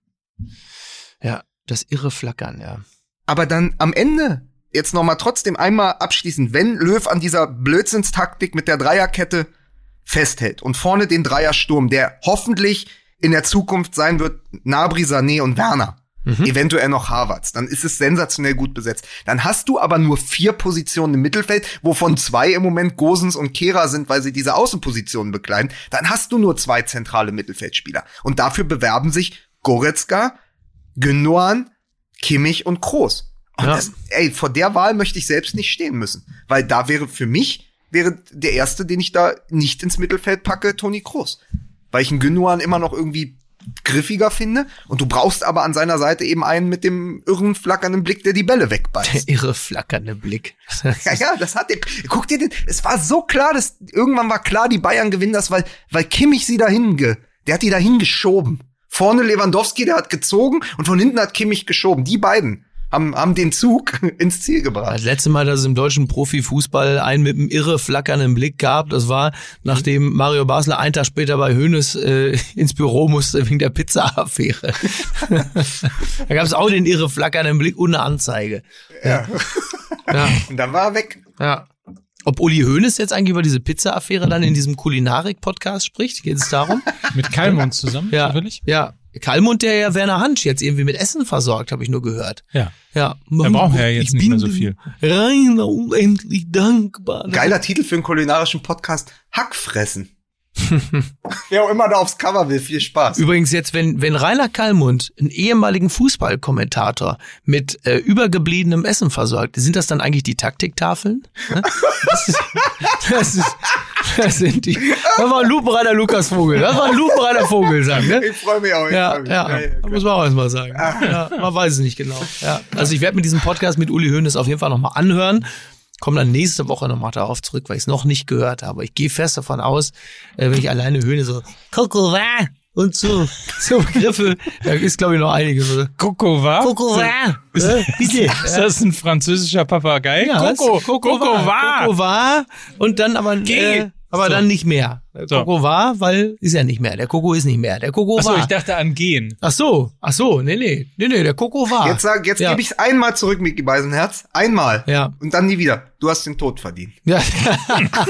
Ja, das irre Flackern, ja. Aber dann am Ende, jetzt noch mal trotzdem einmal abschließend, wenn Löw an dieser Blödsinnstaktik mit der Dreierkette festhält und vorne den Dreiersturm, der hoffentlich in der Zukunft sein wird, Nabri, Sané und Werner. Eventuell noch Harvards. Dann ist es sensationell gut besetzt. Dann hast du aber nur vier Positionen im Mittelfeld, wovon zwei im Moment Gosens und Kehra sind, weil sie diese Außenpositionen bekleiden. Dann hast du nur zwei zentrale Mittelfeldspieler. Und dafür bewerben sich Goretzka, Gündogan, Kimmich und Kroos. Und Ja. das, ey, vor der Wahl möchte ich selbst nicht stehen müssen. Weil da wäre für mich, wäre der erste, den ich da nicht ins Mittelfeld packe, Toni Kroos. Weil ich einen Gündogan immer noch irgendwie griffiger finde. Und du brauchst aber an seiner Seite eben einen mit dem irren, flackernden Blick, der die Bälle wegbeißt. Der irre flackernde Blick. *laughs* Ja, ja, das hat der. Guck dir den. Es war so klar, dass irgendwann war klar, die Bayern gewinnen das, weil weil Kimmich sie dahin ge, der hat die dahin geschoben. Vorne Lewandowski, der hat gezogen und von hinten hat Kimmich geschoben. Die beiden haben haben den Zug *laughs* ins Ziel gebracht. Das letzte Mal, dass es im deutschen Profifußball einen mit einem irre flackernden Blick gab, das war, nachdem Mario Basler einen Tag später bei Hoeneß äh, ins Büro musste wegen der Pizza-Affäre. *laughs* da gab es auch den irre flackernden Blick und eine Anzeige. Ja. *laughs* Ja, Und dann war er weg. ja. Ob Uli Hoeneß jetzt eigentlich über diese Pizza-Affäre dann in diesem Kulinarik-Podcast spricht? Geht es darum? Mit Kalmund zusammen, Ja, zufällig? ja. Kalmund, der ja Werner Hansch jetzt irgendwie mit Essen versorgt, habe ich nur gehört. Ja. Ja. Er braucht ja jetzt Ich nicht mehr so viel. Reiner unendlich dankbar. Geiler Titel für einen kulinarischen Podcast. Hackfressen. *laughs* Wer auch immer da aufs Cover will, viel Spaß. Übrigens jetzt, wenn, wenn Rainer Kallmund einen ehemaligen Fußballkommentator mit äh, übergebliebenem Essen versorgt, sind das dann eigentlich die Taktiktafeln? Ne? Das, ist, *laughs* das, ist, das sind die. Das war ein lupenreiner Lukas Vogel. Das war ein lupenreiner Vogelsang, ne? Ich freue mich auch. Ich Ja, mich. ja, da muss man auch erstmal sagen. *laughs* Ja, man weiß es nicht genau. Ja. Also ich werde mir diesen Podcast mit Uli Hoeneß auf jeden Fall nochmal anhören. Komme dann nächste Woche nochmal darauf zurück, weil ich es noch nicht gehört habe. Ich gehe fest davon aus, äh, wenn ich alleine Höhne so Coco va und so, *laughs* so Begriffe, da ist glaube ich noch einige so. Coco va, äh, bitte. Ist das ein französischer Papagei? Ja. Coco va und dann aber, äh, aber So. dann nicht mehr. So. Coco war, weil ist ja nicht mehr. Der Coco ist nicht mehr. Der Coco Achso, war. ich dachte an gehen. Ach so, ach so, nee, nee, nee, nee, der Coco war. Jetzt, sag, jetzt Ja. gebe ich es einmal zurück, Micky Beisenherz. Einmal. Ja. Und dann nie wieder. Du hast den Tod verdient. Ja. *laughs*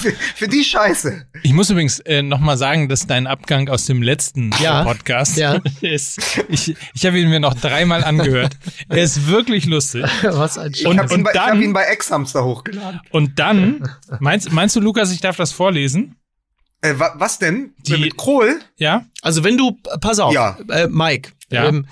Für, für die Scheiße. Ich muss übrigens äh, nochmal sagen, dass dein Abgang aus dem letzten Ja. Podcast Ja. *laughs* ist. Ich, ich habe ihn mir noch dreimal angehört. *laughs* Er ist wirklich lustig. Was ein Ich Scheiß. Und- habe ihn, bei- ich hab ihn bei Ex-Hamster hochgeladen. Und dann, meinst, meinst du, Lukas, ich darf das vorlesen? Äh, wa, was denn? Die- Mit Krohl? Ja? Also wenn du, pass auf, Ja. äh, Mike, Ja. ähm,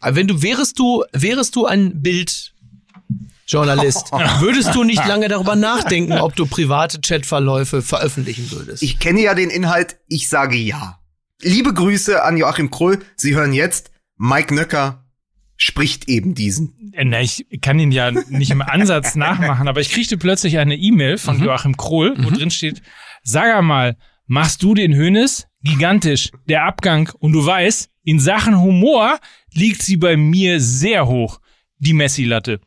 wenn du wärest du, wärest du ein Bildjournalist, *laughs* würdest du nicht lange darüber nachdenken, ob du private Chatverläufe veröffentlichen würdest. Ich kenne ja den Inhalt. Ich sage ja. Liebe Grüße an Joachim Kroll. Sie hören jetzt. Mike Nöcker spricht eben diesen. Äh, Na, ich kann ihn ja nicht im Ansatz *laughs* nachmachen, aber ich kriegte plötzlich eine E-Mail von Joachim Krohl, wo drin steht, sag mal, machst du den Hönes? Gigantisch, der Abgang. Und du weißt, in Sachen Humor liegt sie bei mir sehr hoch, die Messi-Latte.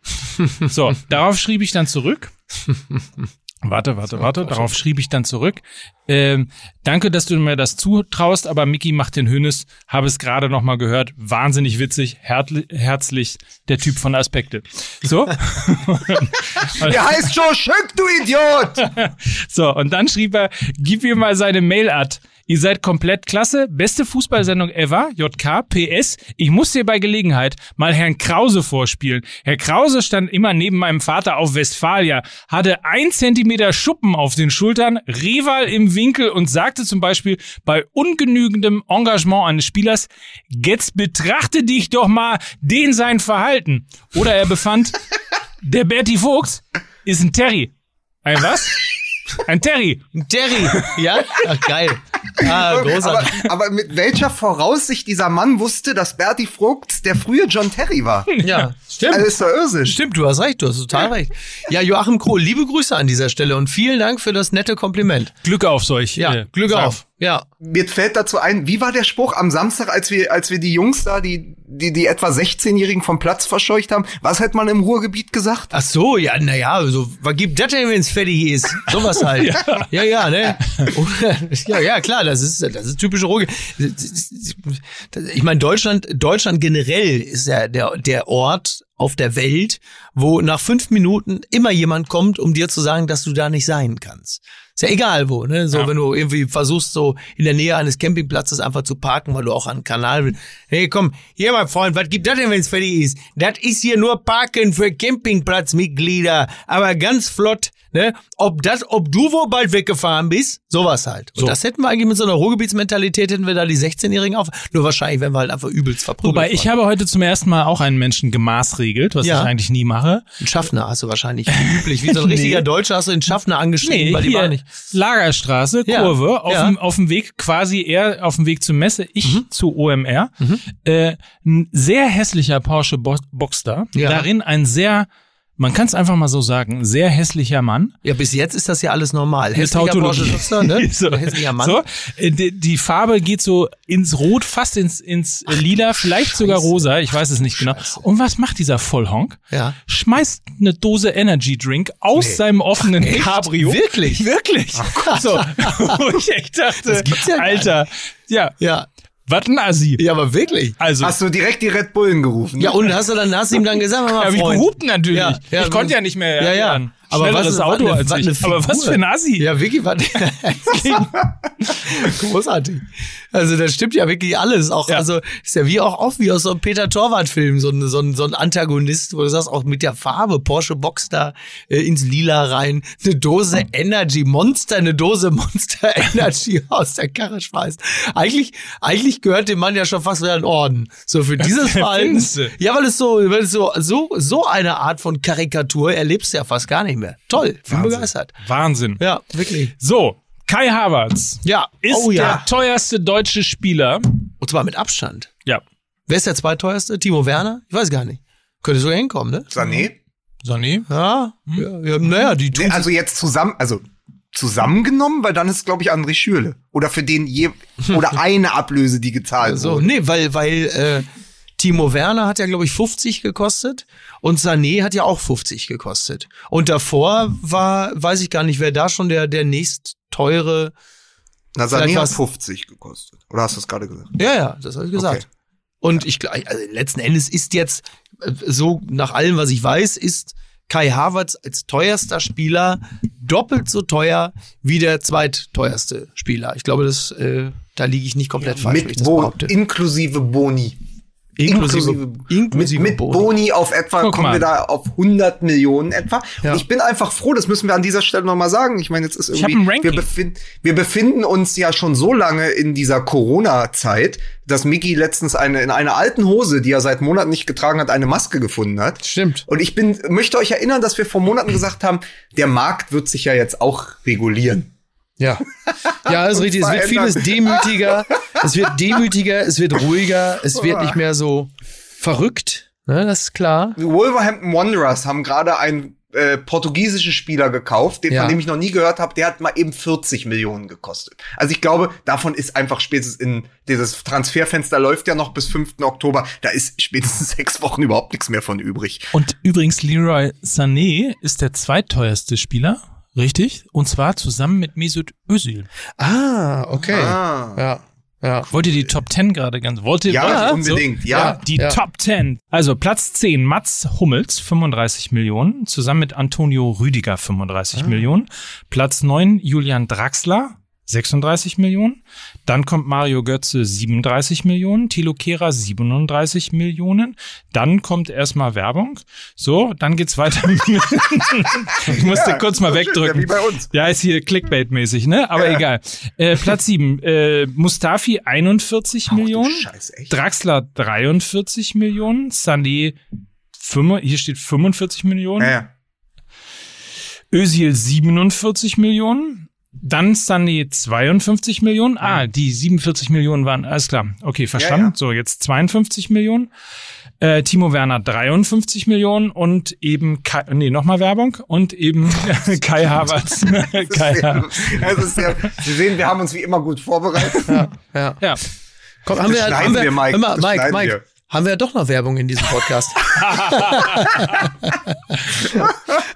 So, darauf schrieb ich dann zurück. *laughs* Warte, warte, warte. Darauf schrieb ich dann zurück. Ähm, danke, dass du mir das zutraust, aber Mickey macht den Hönes. Habe es gerade noch mal gehört. Wahnsinnig witzig, herzlich, der Typ von Aspekte. So. *laughs* Der heißt Joe Schück, du Idiot! *laughs* So, und dann schrieb er, gib mir mal seine Mail-Ad. Ihr seid komplett klasse. Beste Fußballsendung ever. JK. PS. Ich muss dir bei Gelegenheit mal Herrn Krause vorspielen. Herr Krause stand immer neben meinem Vater auf Westfalia, hatte ein Zentimeter Schuppen auf den Schultern, Rival im Winkel und sagte zum Beispiel bei ungenügendem Engagement eines Spielers, jetzt betrachte dich doch mal den sein Verhalten. Oder er befand, *laughs* der Berti Fuchs ist ein Terry. Ein was? Ein Terry. Terry, ja? Ach, geil. Ah, aber, großartig. aber mit welcher Voraussicht dieser Mann wusste, dass Bertie Vogts der frühe John Terry war? Ja, stimmt. Also ist doch Irrsinnig. Stimmt, du hast recht, du hast total recht. Ja, Joachim Kroh, liebe Grüße an dieser Stelle und vielen Dank für das nette Kompliment. Glück auf solch. Ja, äh, Glück sagen. auf. Ja. Mir fällt dazu ein, wie war der Spruch am Samstag, als wir, als wir die Jungs da, die, die, die etwa 16-Jährigen vom Platz verscheucht haben? Was hätte man im Ruhrgebiet gesagt? Ach so, ja, naja, so, was gibt das denn, wenn's fertig ist? Sowas halt. *laughs* ja. ja, ne? Oder, *laughs* ja, ja, klar, das das ist, das ist typische Ruhrgebiet. Ich meine, Deutschland, Deutschland generell ist ja der, der Ort auf der Welt, wo nach fünf Minuten immer jemand kommt, um dir zu sagen, dass du da nicht sein kannst. Ist ja egal wo, ne? So, Ja. wenn du irgendwie versuchst, so in der Nähe eines Campingplatzes einfach zu parken, weil du auch an den Kanal willst. Hey, komm, hier, mein Freund, was gibt das denn, wenn es fertig ist? Das ist hier nur Parken für Campingplatzmitglieder, aber ganz flott, ne? Ob das, ob du wo bald weggefahren bist, sowas halt. Und So. das hätten wir eigentlich mit so einer Ruhrgebietsmentalität, hätten wir da die 16-Jährigen auf. Nur wahrscheinlich, wenn wir halt einfach übelst verprügelt Wobei ich habe heute zum ersten Mal auch einen Menschen gemaßregelt, was Ja. ich eigentlich nie mache. Einen Schaffner hast du wahrscheinlich, wie üblich. Wie so ein *laughs* richtiger Nee. Deutscher hast du den Schaffner angeschrieben, Nee, weil die waren nicht. Lagerstraße, Ja, Kurve, auf, ja. dem, auf dem Weg, quasi eher auf dem Weg zur Messe, ich Mhm. zu OMR. Äh, ein sehr hässlicher Porsche Bo Boxster, Ja. darin ein sehr, man kann es einfach mal so sagen, sehr hässlicher Mann. Ja, bis jetzt ist das ja alles normal. Eine Hässlicher. Porsche Boxster, ne? *laughs* so, Hässlicher Mann. So, äh, die, die Farbe geht so ins Rot, fast ins, ins äh, Lila, vielleicht sogar Scheiße. rosa, ich weiß es nicht genau. Scheiße. Und was macht dieser Vollhonk? Ja. Schmeißt eine Dose Energy Drink aus seinem offenen echt? Cabrio. Wirklich? Wirklich. so, *laughs* wo ich echt dachte, Das gibt's ja Alter, ja, Ja. Was ein Assi. Ja, aber wirklich. Also, Hast du direkt die Red Bullen gerufen? Ja, und hast du dann, hast du ihm dann gesagt, ja, mal, Freund. gehupt natürlich. Ja, ja, ich konnte ja nicht mehr Ja, ja. Aber was Schnelleres ist- was Auto eine- als was ich. Aber was für ein Assi. Ja, wirklich, war *laughs* großartig. Also da stimmt ja wirklich alles. Auch, Ja. also ist ja wie auch, auch wie aus so einem Peter Torwart-Film, so ein, so, ein, so ein Antagonist, wo du sagst, auch mit der Farbe, Porsche Boxster äh, ins Lila rein, eine Dose Energy Monster, eine Dose Monster *laughs* Energy aus der Karre schmeißt. Eigentlich, eigentlich gehört dem Mann ja schon fast wieder ein Orden. So für dieses Verhalten. Du? Ja, weil es so, weil es so, so, so eine Art von Karikatur erlebst du ja fast gar nicht mehr. Toll, bin Wahnsinn. begeistert. Wahnsinn. Ja, wirklich. So, Kai Havertz Ja, ist oh ja. der teuerste deutsche Spieler. Und zwar mit Abstand. Ja. Wer ist der zweiteuerste? Timo Werner? Ich weiß gar nicht. Könnte sogar hinkommen, ne? Sané? Sonny? Ja, ja, ja naja, die tun Nee, also jetzt zusammen, also zusammengenommen, weil dann ist es, glaube ich, André Schürle. Oder für den je, oder *laughs* eine Ablöse, die gezahlt so, wurde. nee, weil, weil äh, Timo Werner hat ja, glaube ich, 50 gekostet und Sané hat ja auch 50 gekostet. Und davor war, weiß ich gar nicht, wer da schon der, der nächst teure. Na, Sané hat war's- 50 gekostet. Oder hast du es gerade gesagt? Ja, ja, das habe ich gesagt. Okay. Und ich glaube, also letzten Endes ist jetzt äh, so nach allem, was ich weiß, ist Kai Havertz als teuerster Spieler doppelt so teuer wie der zweitteuerste Spieler. Ich glaube, das äh, da liege ich nicht komplett falsch, wenn ich Mit das behaupte. inklusive Boni. Inklusive, inklusive mit, mit Boni. Boni. auf etwa Guck kommen mal. wir da auf 100 Millionen etwa. Ja. Und ich bin einfach froh, das müssen wir an dieser Stelle nochmal sagen. Ich meine, jetzt ist irgendwie, wir, befin wir befinden uns ja schon so lange in dieser Corona-Zeit, dass Mickey letztens eine, in einer alten Hose, die er seit Monaten nicht getragen hat, eine Maske gefunden hat. Stimmt. Und ich bin, möchte euch erinnern, dass wir vor Monaten gesagt haben, der Markt wird sich ja jetzt auch regulieren. Ja. Ja, ist richtig. Es wird verändern. vieles demütiger. Es wird *laughs* demütiger, es wird ruhiger, es wird nicht mehr so verrückt. Ne, das ist klar. Die Wolverhampton Wanderers haben gerade einen äh, portugiesischen Spieler gekauft, den Ja. von dem ich noch nie gehört habe, der hat mal eben 40 Millionen gekostet. Also ich glaube, davon ist einfach spätestens in dieses Transferfenster läuft ja noch bis 5. Oktober, da ist spätestens *laughs* sechs Wochen überhaupt nichts mehr von übrig. Und übrigens, Leroy Sané ist der zweitteuerste Spieler, richtig? Und zwar zusammen mit Mesut Özil. Ah, okay. Ah. Ja, ja. Wollt ihr die Top 10 gerade ganz? Wollt ihr Ja, wollt- unbedingt, So, ja. Die Ja. Top 10. Also Platz 10, Mats Hummels, 35 Millionen, zusammen mit Antonio Rüdiger, 35 Ah. Millionen. Platz 9, Julian Draxler, 36 Millionen. Dann kommt Mario Götze, 37 Millionen. Thilo Kehrer, 37 Millionen. Dann kommt erstmal Werbung. So, dann geht's weiter. *laughs* ich musste Ja, kurz mal so schön, wegdrücken. ja, wie bei uns. Ja, ist hier Clickbait-mäßig, ne? Aber egal. Äh, Platz 7, äh, Mustafi 41 Millionen. Scheiße, echt. Draxler 43 Millionen. Sané, hier steht 45 Millionen. Ja, ja. Özil 47 Millionen. Dann Sané 52 Millionen. Ah, die 47 Millionen waren, alles klar. Okay, verstanden. Ja, ja. So, jetzt 52 Millionen. Äh, Timo Werner 53 Millionen und eben, Kai, nee, nochmal Werbung und eben *laughs* Kai Havertz. *laughs* Kai ist ja, Sie sehen, wir haben uns wie immer gut vorbereitet. Ja. Ja. Komm, haben wir, Das haben schneiden wir, wir, Mike. Das Mike, Mike, wir. Haben wir ja doch noch Werbung in diesem Podcast. *laughs*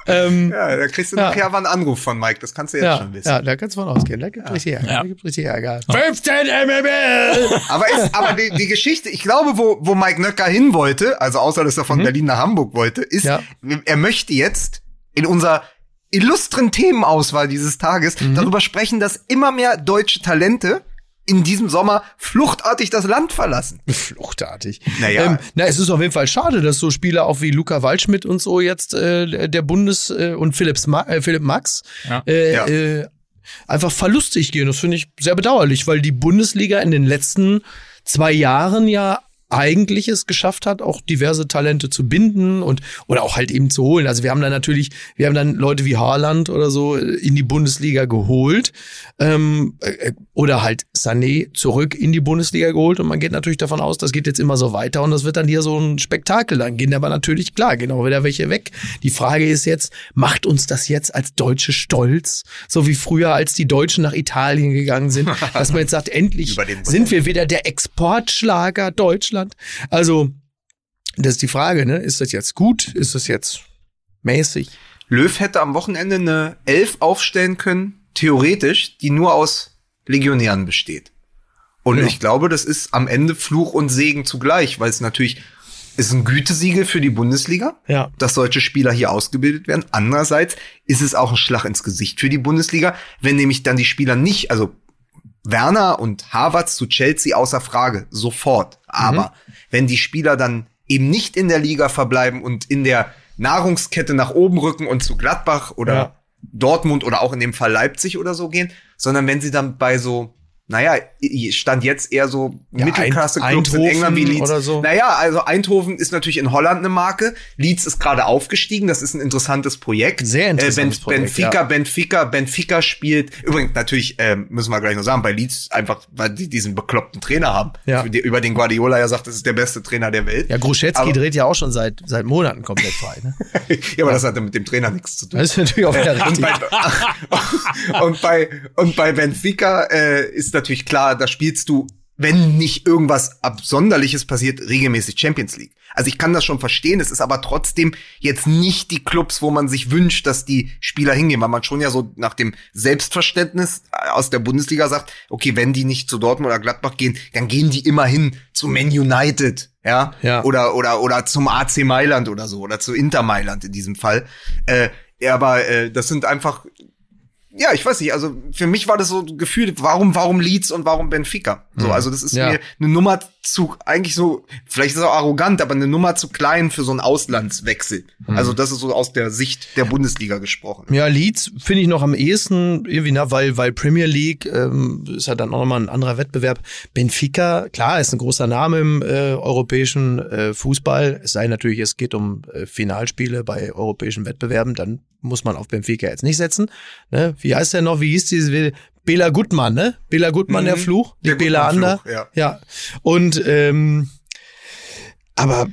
ähm, Ja, da kriegst du Ja. nachher aber einen Anruf von Mike, das kannst du jetzt ja, schon wissen. ja, da kannst du von ausgehen. Da gibt richtig Ärger. Ja. Da gibt richtig Ärger. *laughs* 15 MML! Aber, ist, aber die, die Geschichte, ich glaube, wo, wo Mike Nöcker hin wollte, also außer dass er von Berlin nach Hamburg wollte, ist, Ja. er möchte jetzt in unserer illustren Themenauswahl dieses Tages darüber sprechen, dass immer mehr deutsche Talente in diesem Sommer fluchtartig das Land verlassen. *laughs* Fluchtartig. Naja. Ähm, na, es ist auf jeden Fall schade, dass so Spieler auch wie Luca Waldschmidt und so jetzt äh, der Bundes- äh, und Philipps Ma äh, Philipp Max Ja. äh, Ja. äh, einfach verlustig gehen. Das finde ich sehr bedauerlich, weil die Bundesliga in den letzten zwei Jahren ja eigentlich es geschafft hat, auch diverse Talente zu binden und oder auch halt eben zu holen. Also wir haben dann natürlich, wir haben dann Leute wie Haaland oder so äh, in die Bundesliga geholt ähm, äh, oder halt Sané zurück in die Bundesliga geholt und man geht natürlich davon aus, das geht jetzt immer so weiter und das wird dann hier so ein Spektakel. Dann gehen aber natürlich klar, genau wieder welche weg. Die Frage ist jetzt, macht uns das jetzt als Deutsche stolz, so wie früher, als die Deutschen nach Italien gegangen sind, *laughs* dass man jetzt sagt, endlich sind wir wieder der Exportschlager Deutschland. Also, das ist die Frage, ne? Ist das jetzt gut? Ist das jetzt mäßig? Löw hätte am Wochenende eine Elf aufstellen können, theoretisch, die nur aus Legionären besteht. Und Ja. ich glaube, das ist am Ende Fluch und Segen zugleich, weil es natürlich ist ein Gütesiegel für die Bundesliga, Ja. dass solche Spieler hier ausgebildet werden. Andererseits ist es auch ein Schlag ins Gesicht für die Bundesliga, wenn nämlich dann die Spieler nicht, also Werner und Havertz zu Chelsea außer Frage, sofort. Aber wenn die Spieler dann eben nicht in der Liga verbleiben und in der Nahrungskette nach oben rücken und zu Gladbach oder Ja. Dortmund oder auch in dem Fall Leipzig oder so gehen, sondern wenn sie dann bei so, naja, stand jetzt eher so Ja, Mittelklasse-Clubs in England wie Leeds. oder so. Naja, also Eindhoven ist natürlich in Holland eine Marke. Leeds ist gerade aufgestiegen. Das ist ein interessantes Projekt. Sehr interessantes äh, Projekt, Benfica, ja. Benfica, Benfica spielt. Übrigens, natürlich ähm, müssen wir gleich noch sagen, bei Leeds einfach, weil die diesen bekloppten Trainer haben. Ja. Über den Guardiola ja sagt, das ist der beste Trainer der Welt. Ja, Gruschetski Aber- dreht ja auch schon seit, seit Monaten komplett frei. Ne? *laughs* ja, aber das hat ja mit dem Trainer nichts zu tun. Das ist natürlich auch wieder *laughs* Und richtig. bei, *laughs* und bei, und bei Benfica äh, ist natürlich klar, da spielst du, wenn nicht irgendwas Absonderliches passiert, regelmäßig Champions League. Also ich kann das schon verstehen, es ist aber trotzdem jetzt nicht die Clubs, wo man sich wünscht, dass die Spieler hingehen, weil man schon ja so nach dem Selbstverständnis äh, aus der Bundesliga sagt, okay, wenn die nicht zu Dortmund oder Gladbach gehen, dann gehen die immerhin zu Man United, ja, Ja. oder oder oder zum AC Mailand oder so oder zu Inter Mailand in diesem Fall. Äh, ja, aber äh, das sind einfach ja, ich weiß nicht, also für mich war das so gefühlt, warum, warum Leeds und warum Benfica? So, also das ist Ja. mir eine Nummer zu, eigentlich so, vielleicht ist es auch arrogant, aber eine Nummer zu klein für so einen Auslandswechsel. Also das ist so aus der Sicht der Bundesliga gesprochen. Ja, Leeds finde ich noch am ehesten irgendwie, na, weil, weil Premier League ähm, ist ja dann auch nochmal ein anderer Wettbewerb. Benfica, klar, ist ein großer Name im äh, europäischen äh, Fußball. Es sei natürlich, es geht um äh, Finalspiele bei europäischen Wettbewerben, dann muss man auf Benfica jetzt nicht setzen. Ne? Wie heißt der noch? Wie hieß dieses? Bela Gutmann, ne? Bela Gutmann, Mhm. der Fluch? Der Bela Ander. Ja. ja. Und ähm, aber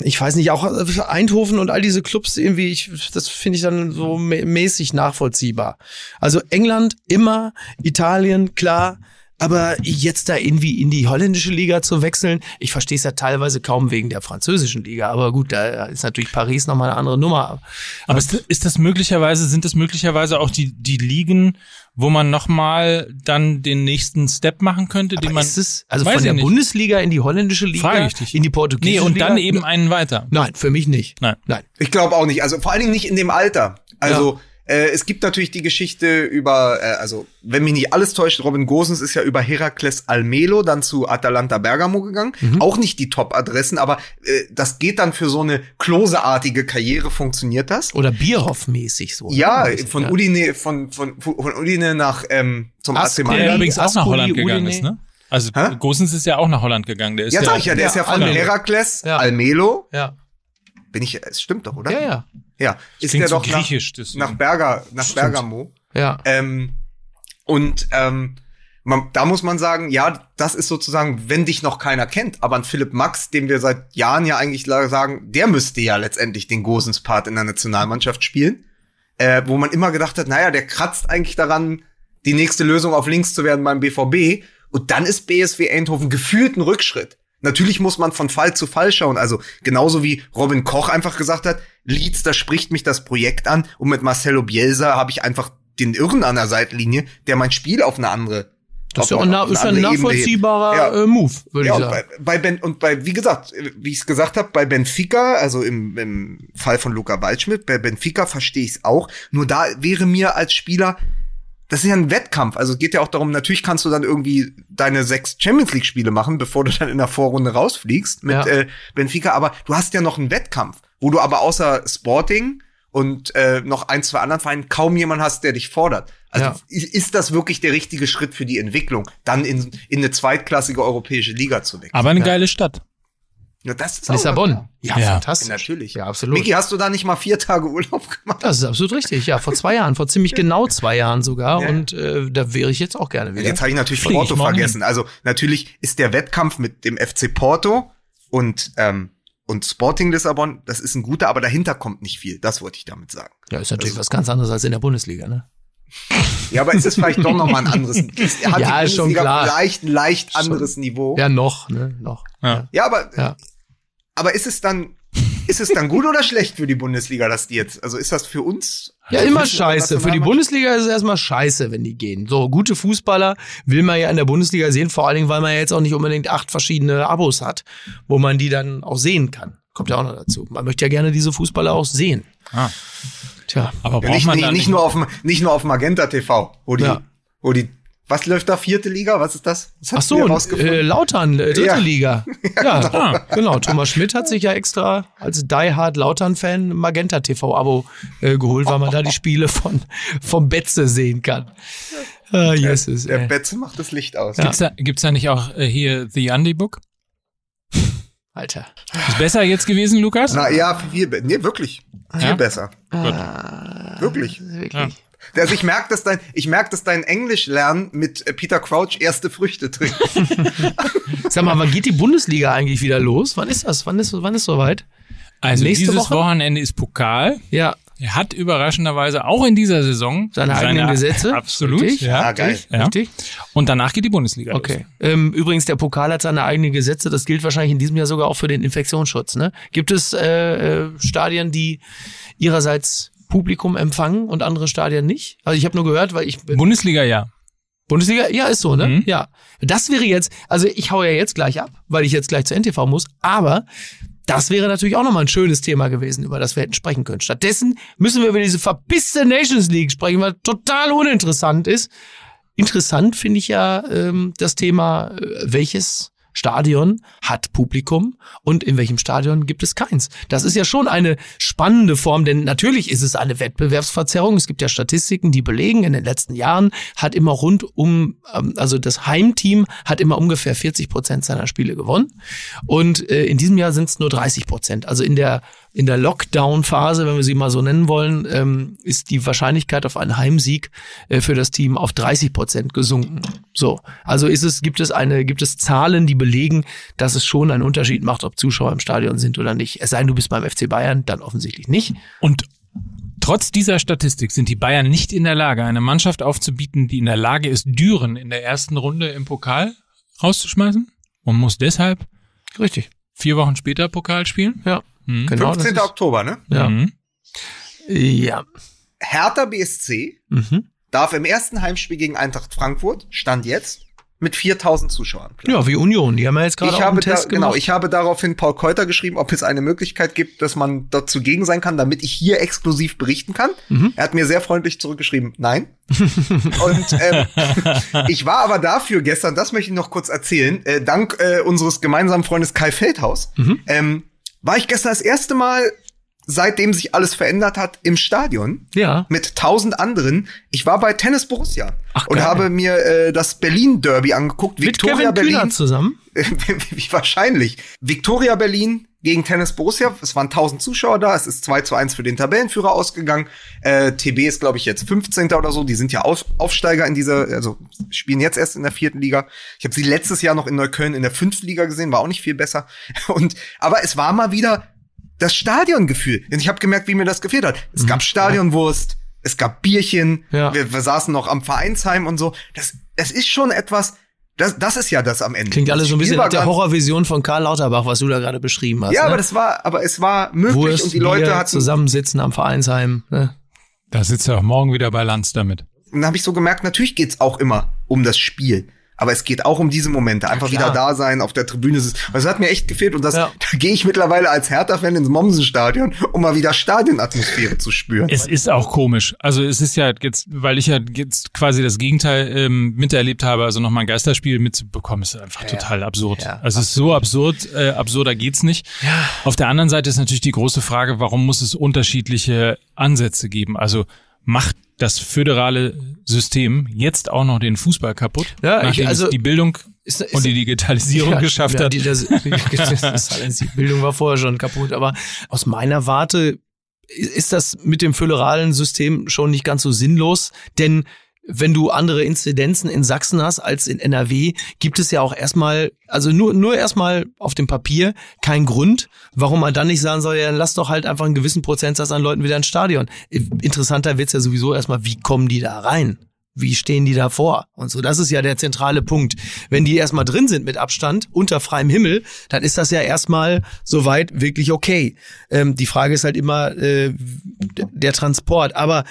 ich weiß nicht, auch Eindhoven und all diese Clubs irgendwie, ich, das finde ich dann so mä- mäßig nachvollziehbar. Also England immer, Italien, klar. Aber jetzt da irgendwie in die holländische Liga zu wechseln, ich verstehe es ja teilweise kaum wegen der französischen Liga. Aber gut, da ist natürlich Paris nochmal eine andere Nummer. Aber ist, ist das möglicherweise, sind das möglicherweise auch die, die Ligen, wo man nochmal dann den nächsten Step machen könnte, den Aber man. ist es, also von der nicht. Bundesliga in die holländische Liga, Frage ich dich. in die portugiesische Nee, und Liga? dann eben einen weiter. Nein, für mich nicht. Nein. Nein. Ich glaube auch nicht. Also vor allen Dingen nicht in dem Alter. Also äh, es gibt natürlich die Geschichte über, äh, also wenn mich nicht alles täuscht, Robin Gosens ist ja über Herakles Almelo dann zu Atalanta Bergamo gegangen. Auch nicht die Top-Adressen, aber äh, das geht dann für so eine kloseartige Karriere, funktioniert das? Oder Bierhoff-mäßig so. Ja, Ein bisschen, von ja. Udine, von, von, von Udine nach ähm, zum AC. Der übrigens auch nach Holland gegangen Udine. ist, ne? Also Hä? Gosens ist ja auch nach Holland gegangen. Der ist Ja, sag ich ja, der ist ja von Almelo. Herakles, Ja. Almelo. Ja, Bin ich, es stimmt doch, oder? ja, ja. Ja, ist klingt der so doch nach, deswegen. nach Berger, nach Stimmt. Bergamo. ja. Ähm, und ähm, man, da muss man sagen, ja, das ist sozusagen, wenn dich noch keiner kennt, aber ein Philipp Max, dem wir seit Jahren ja eigentlich sagen, der müsste ja letztendlich den Gosens-Part in der Nationalmannschaft spielen, äh, wo man immer gedacht hat, naja, der kratzt eigentlich daran, die nächste Lösung auf links zu werden beim BVB. Und dann ist BSW Eindhoven gefühlt ein Rückschritt. Natürlich muss man von Fall zu Fall schauen. Also genauso wie Robin Koch einfach gesagt hat, Leeds, da spricht mich das Projekt an. Und mit Marcelo Bielsa habe ich einfach den Irren an der Seitenlinie, der mein Spiel auf eine andere das ist ja, ein, ist ein nachvollziehbarer ja. äh, Move, würde ja, ich sagen. Bei, bei ben, und bei, wie gesagt, wie ich es gesagt habe, bei Benfica, also im, im Fall von Luca Waldschmidt, bei Benfica verstehe ich es auch. Nur da wäre mir als Spieler das ist ja ein Wettkampf. Also es geht ja auch darum, natürlich kannst du dann irgendwie deine sechs Champions League Spiele machen, bevor du dann in der Vorrunde rausfliegst mit ja. äh, Benfica. Aber du hast ja noch einen Wettkampf, wo du aber außer Sporting und äh, noch ein, zwei anderen Vereinen kaum jemand hast, der dich fordert. Also ja. ist das wirklich der richtige Schritt für die Entwicklung, dann in, in eine zweitklassige europäische Liga zu wechseln? Aber eine ja. geile Stadt. Ja, das ist Lissabon. Ja, ja, fantastisch. Natürlich. Ja, absolut. Miki, hast du da nicht mal vier Tage Urlaub gemacht? Das ist absolut richtig. Ja, vor zwei Jahren, vor ziemlich genau zwei Jahren sogar. Ja. Und äh, da wäre ich jetzt auch gerne wieder. Jetzt habe ich natürlich Flieg Porto vergessen. Also natürlich ist der Wettkampf mit dem FC Porto und ähm, und Sporting Lissabon, das ist ein guter, aber dahinter kommt nicht viel. Das wollte ich damit sagen. Ja, ist natürlich also, was ganz anderes als in der Bundesliga, ne? Ja, aber es ist vielleicht doch noch mal ein anderes. *laughs* Er hat ja, ist schon klar. Vielleicht ein leicht anderes schon. Niveau. Ja, noch, ne, noch. Ja, ja aber ja. Aber ist es dann, ist es dann gut oder schlecht für die Bundesliga, dass die jetzt, also ist das für uns? Ja, immer scheiße. Für die Bundesliga ist es erstmal scheiße, wenn die gehen. So, gute Fußballer will man ja in der Bundesliga sehen, vor allen Dingen, weil man ja jetzt auch nicht unbedingt acht verschiedene Abos hat, wo man die dann auch sehen kann. Kommt ja auch noch dazu. Man möchte ja gerne diese Fußballer auch sehen. Ah. Tja. Aber braucht ja, nicht, man nicht, nicht nur auf nicht nur auf Magenta TV, wo die, ja. wo die was läuft da? Vierte Liga? Was ist das? Ach so, äh, Lautern, äh, dritte ja. Liga. *laughs* Ja, ja genau. genau. Thomas Schmidt hat sich ja extra als Die Hard Lautern-Fan Magenta TV-Abo äh, geholt, weil man da die Spiele von vom Betze sehen kann. Ah, Jesus, der, der Betze macht das Licht aus. Gibt's da, gibt's da nicht auch äh, hier The Andy Book? Alter. Ist besser jetzt gewesen, Lukas? Na ja, viel, nee, wirklich. Viel ja? besser. Ah, wirklich. Wirklich. Ja. Also ich merke, dass dein, ich merke, dass dein Englisch lernen mit äh, Peter Crouch erste Früchte trinkt. *laughs* Sag mal, wann geht die Bundesliga eigentlich wieder los? Wann ist das? Wann ist, wann ist soweit? Also Nächste dieses Woche? Wochenende ist Pokal. Ja. Er hat überraschenderweise auch in dieser Saison seine, seine eigenen Gesetze. Absolut. Richtig? Ja, ah, geil. Ja. Richtig. Und danach geht die Bundesliga okay. los. Ähm, übrigens, der Pokal hat seine eigenen Gesetze. Das gilt wahrscheinlich in diesem Jahr sogar auch für den Infektionsschutz. Ne? Gibt es äh, äh, Stadien, die ihrerseits Publikum empfangen und andere Stadien nicht? Also ich habe nur gehört, weil ich Bundesliga ja. Bundesliga, ja, ist so, ne? Mhm. Ja. Das wäre jetzt, also ich hau ja jetzt gleich ab, weil ich jetzt gleich zur NTV muss, aber das wäre natürlich auch nochmal ein schönes Thema gewesen, über das wir hätten sprechen können. Stattdessen müssen wir über diese verpisste Nations League sprechen, was total uninteressant ist. Interessant finde ich ja ähm, das Thema, äh, welches Stadion hat Publikum und in welchem Stadion gibt es keins. Das ist ja schon eine spannende Form, denn natürlich ist es eine Wettbewerbsverzerrung. Es gibt ja Statistiken, die belegen, in den letzten Jahren hat immer rund um, ähm, also das Heimteam hat immer ungefähr 40 Prozent seiner Spiele gewonnen. Und äh, in diesem Jahr sind es nur 30 Prozent. Also in der in der Lockdown-Phase, wenn wir sie mal so nennen wollen, ähm, ist die Wahrscheinlichkeit auf einen Heimsieg äh, für das Team auf 30 Prozent gesunken. So, also ist es gibt es eine gibt es Zahlen, die belegen, dass es schon einen Unterschied macht, ob Zuschauer im Stadion sind oder nicht. Es sei denn, du bist beim FC Bayern, dann offensichtlich nicht. Und Trotz dieser Statistik sind die Bayern nicht in der Lage, eine Mannschaft aufzubieten, die in der Lage ist, Düren in der ersten Runde im Pokal rauszuschmeißen und muss deshalb richtig vier Wochen später Pokal spielen. Ja. Mhm. Genau, 15. Oktober, ne? Ja. Mhm. Ja. Hertha BSC mhm. darf im ersten Heimspiel gegen Eintracht Frankfurt, Stand jetzt, mit 4000 Zuschauern. Planen. Ja, wie Union, die haben ja jetzt gerade auch einen Test da, Genau, ich habe daraufhin Paul Keuter geschrieben, ob es eine Möglichkeit gibt, dass man dort zugegen sein kann, damit ich hier exklusiv berichten kann. Mhm. Er hat mir sehr freundlich zurückgeschrieben, nein. *laughs* Und ähm, ich war aber dafür gestern, das möchte ich noch kurz erzählen, äh, dank äh, unseres gemeinsamen Freundes Kai Feldhaus, mhm. ähm, war ich gestern das erste Mal seitdem sich alles verändert hat, im Stadion. Ja. Mit tausend anderen. Ich war bei Tennis Borussia Ach, und habe mir äh, das Berlin Derby angeguckt. Mit Victoria Kevin Berlin zusammen. *laughs* wie wahrscheinlich. Victoria Berlin gegen Tennis Borussia. Es waren 1000 Zuschauer da. Es ist 2 zu 1 für den Tabellenführer ausgegangen. Äh, TB ist, glaube ich, jetzt 15. oder so. Die sind ja Auf Aufsteiger in dieser, also spielen jetzt erst in der vierten Liga. Ich habe sie letztes Jahr noch in Neukölln in der fünften Liga gesehen, war auch nicht viel besser. *laughs* Und aber es war mal wieder das Stadiongefühl. Und ich habe gemerkt, wie mir das gefehlt hat. Es mhm. gab Stadionwurst, es gab Bierchen, ja. wir, wir saßen noch am Vereinsheim und so. Das, das ist schon etwas, Das, das ist ja das am Ende. Klingt alles so ein bisschen nach der Horrorvision von Karl Lauterbach, was du da gerade beschrieben hast. Ja, ne? aber das war, aber es war möglich Wurst, und die Leute hatten. zusammensitzen am Vereinsheim. Ne? Da sitzt er auch morgen wieder bei Lanz damit. Und dann habe ich so gemerkt, natürlich geht's auch immer um das Spiel. Aber es geht auch um diese Momente. Einfach klar. wieder da sein, auf der Tribüne. Das das hat mir echt gefehlt. Und das, Ja. da *laughs* gehe ich mittlerweile als Hertha-Fan ins Mommsen-Stadion, um mal wieder Stadionatmosphäre zu spüren. Es ist auch komisch. Also es ist ja jetzt, weil ich ja jetzt quasi das Gegenteil ähm, miterlebt habe, also nochmal ein Geisterspiel mitzubekommen, ist einfach total absurd. Ja, also es ist so absurd, äh, absurder geht's nicht. Auf der anderen Seite ist natürlich die große Frage, warum muss es unterschiedliche Ansätze geben? Also macht das föderale System jetzt auch noch den Fußball kaputt, Ja, ich- nachdem also- es die Bildung Ist, ist, und die Digitalisierung Ja, geschafft ja, hat? Die, *laughs* das, das, die Bildung war vorher schon kaputt, aber aus meiner Warte ist das mit dem föderalen System schon nicht ganz so sinnlos, denn wenn du andere Inzidenzen in Sachsen hast als in NRW, gibt es ja auch erstmal, also nur, nur erstmal auf dem Papier keinen Grund, warum man dann nicht sagen soll, ja, lass doch halt einfach einen gewissen Prozentsatz an Leuten wieder ins Stadion. Interessanter wird's ja sowieso erstmal, wie kommen die da rein? Wie stehen die da vor? Und so, das ist ja der zentrale Punkt. Wenn die erstmal drin sind mit Abstand, unter freiem Himmel, dann ist das ja erstmal soweit wirklich okay. Ähm, die Frage ist halt immer äh, der Transport. Aber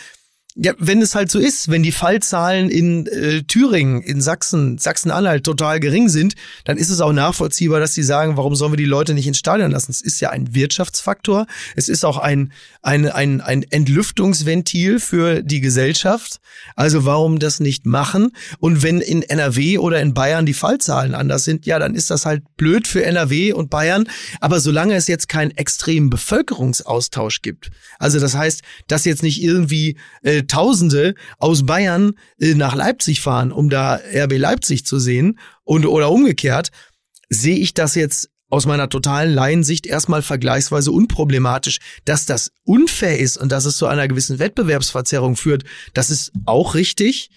ja, wenn es halt so ist, wenn die Fallzahlen in äh, Thüringen, in Sachsen, Sachsen-Anhalt total gering sind, dann ist es auch nachvollziehbar, dass die sagen, warum sollen wir die Leute nicht ins Stadion lassen? Es ist ja ein Wirtschaftsfaktor. Es ist auch ein, ein, ein, ein Entlüftungsventil für die Gesellschaft. Also warum das nicht machen? Und wenn in NRW oder in Bayern die Fallzahlen anders sind, ja, dann ist das halt blöd für NRW und Bayern. Aber solange es jetzt keinen extremen Bevölkerungsaustausch gibt, also das heißt, dass jetzt nicht irgendwie äh, Tausende aus Bayern äh, nach Leipzig fahren, um da RB Leipzig zu sehen und oder umgekehrt, sehe ich das jetzt aus meiner totalen Laiensicht erstmal vergleichsweise unproblematisch. Dass das unfair ist und dass es zu einer gewissen Wettbewerbsverzerrung führt, das ist auch richtig.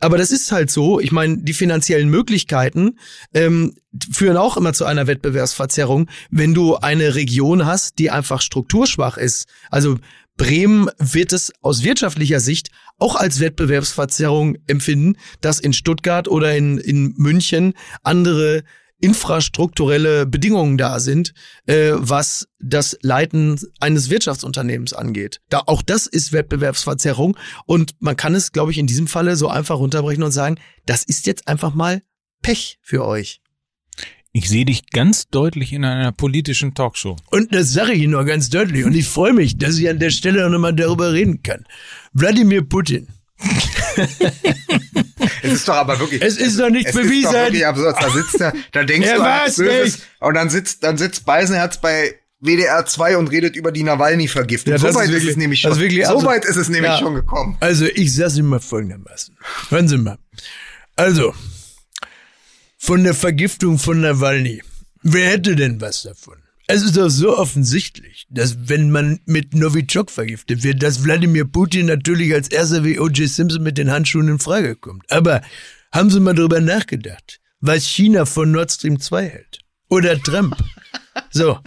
Aber das ist halt so. Ich meine, die finanziellen Möglichkeiten ähm, führen auch immer zu einer Wettbewerbsverzerrung, wenn du eine Region hast, die einfach strukturschwach ist. Also Bremen wird es aus wirtschaftlicher Sicht auch als Wettbewerbsverzerrung empfinden, dass in Stuttgart oder in, in München andere infrastrukturelle Bedingungen da sind, äh, was das Leiten eines Wirtschaftsunternehmens angeht. Da auch das ist Wettbewerbsverzerrung und man kann es, glaube ich, in diesem Falle so einfach runterbrechen und sagen, das ist jetzt einfach mal Pech für euch. Ich sehe dich ganz deutlich in einer politischen Talkshow. Und das sage ich Ihnen noch ganz deutlich. Und ich freue mich, dass ich an der Stelle noch mal darüber reden kann. Wladimir Putin. *laughs* Es ist doch aber wirklich. Es ist noch nicht es ist doch bewiesen. wirklich absurd. Da sitzt er, da denkst Er du als Böses, nicht. und dann sitzt, dann sitzt Beisenherz bei WDR 2 und redet über die Nawalny-Vergiftung. Ja, so weit ist es nämlich schon. wirklich so weit ist es nämlich Ja. schon gekommen. Also ich sag's Ihnen mal folgendermaßen. Hören Sie mal. Also, von der Vergiftung von Nawalny. Wer hätte denn was davon? Es ist doch so offensichtlich, dass wenn man mit Novichok vergiftet wird, dass Wladimir Putin natürlich als erster wie O.J. Simpson mit den Handschuhen in Frage kommt. Aber haben Sie mal drüber nachgedacht, was China von Nord Stream 2 hält? Oder Trump? *laughs* So,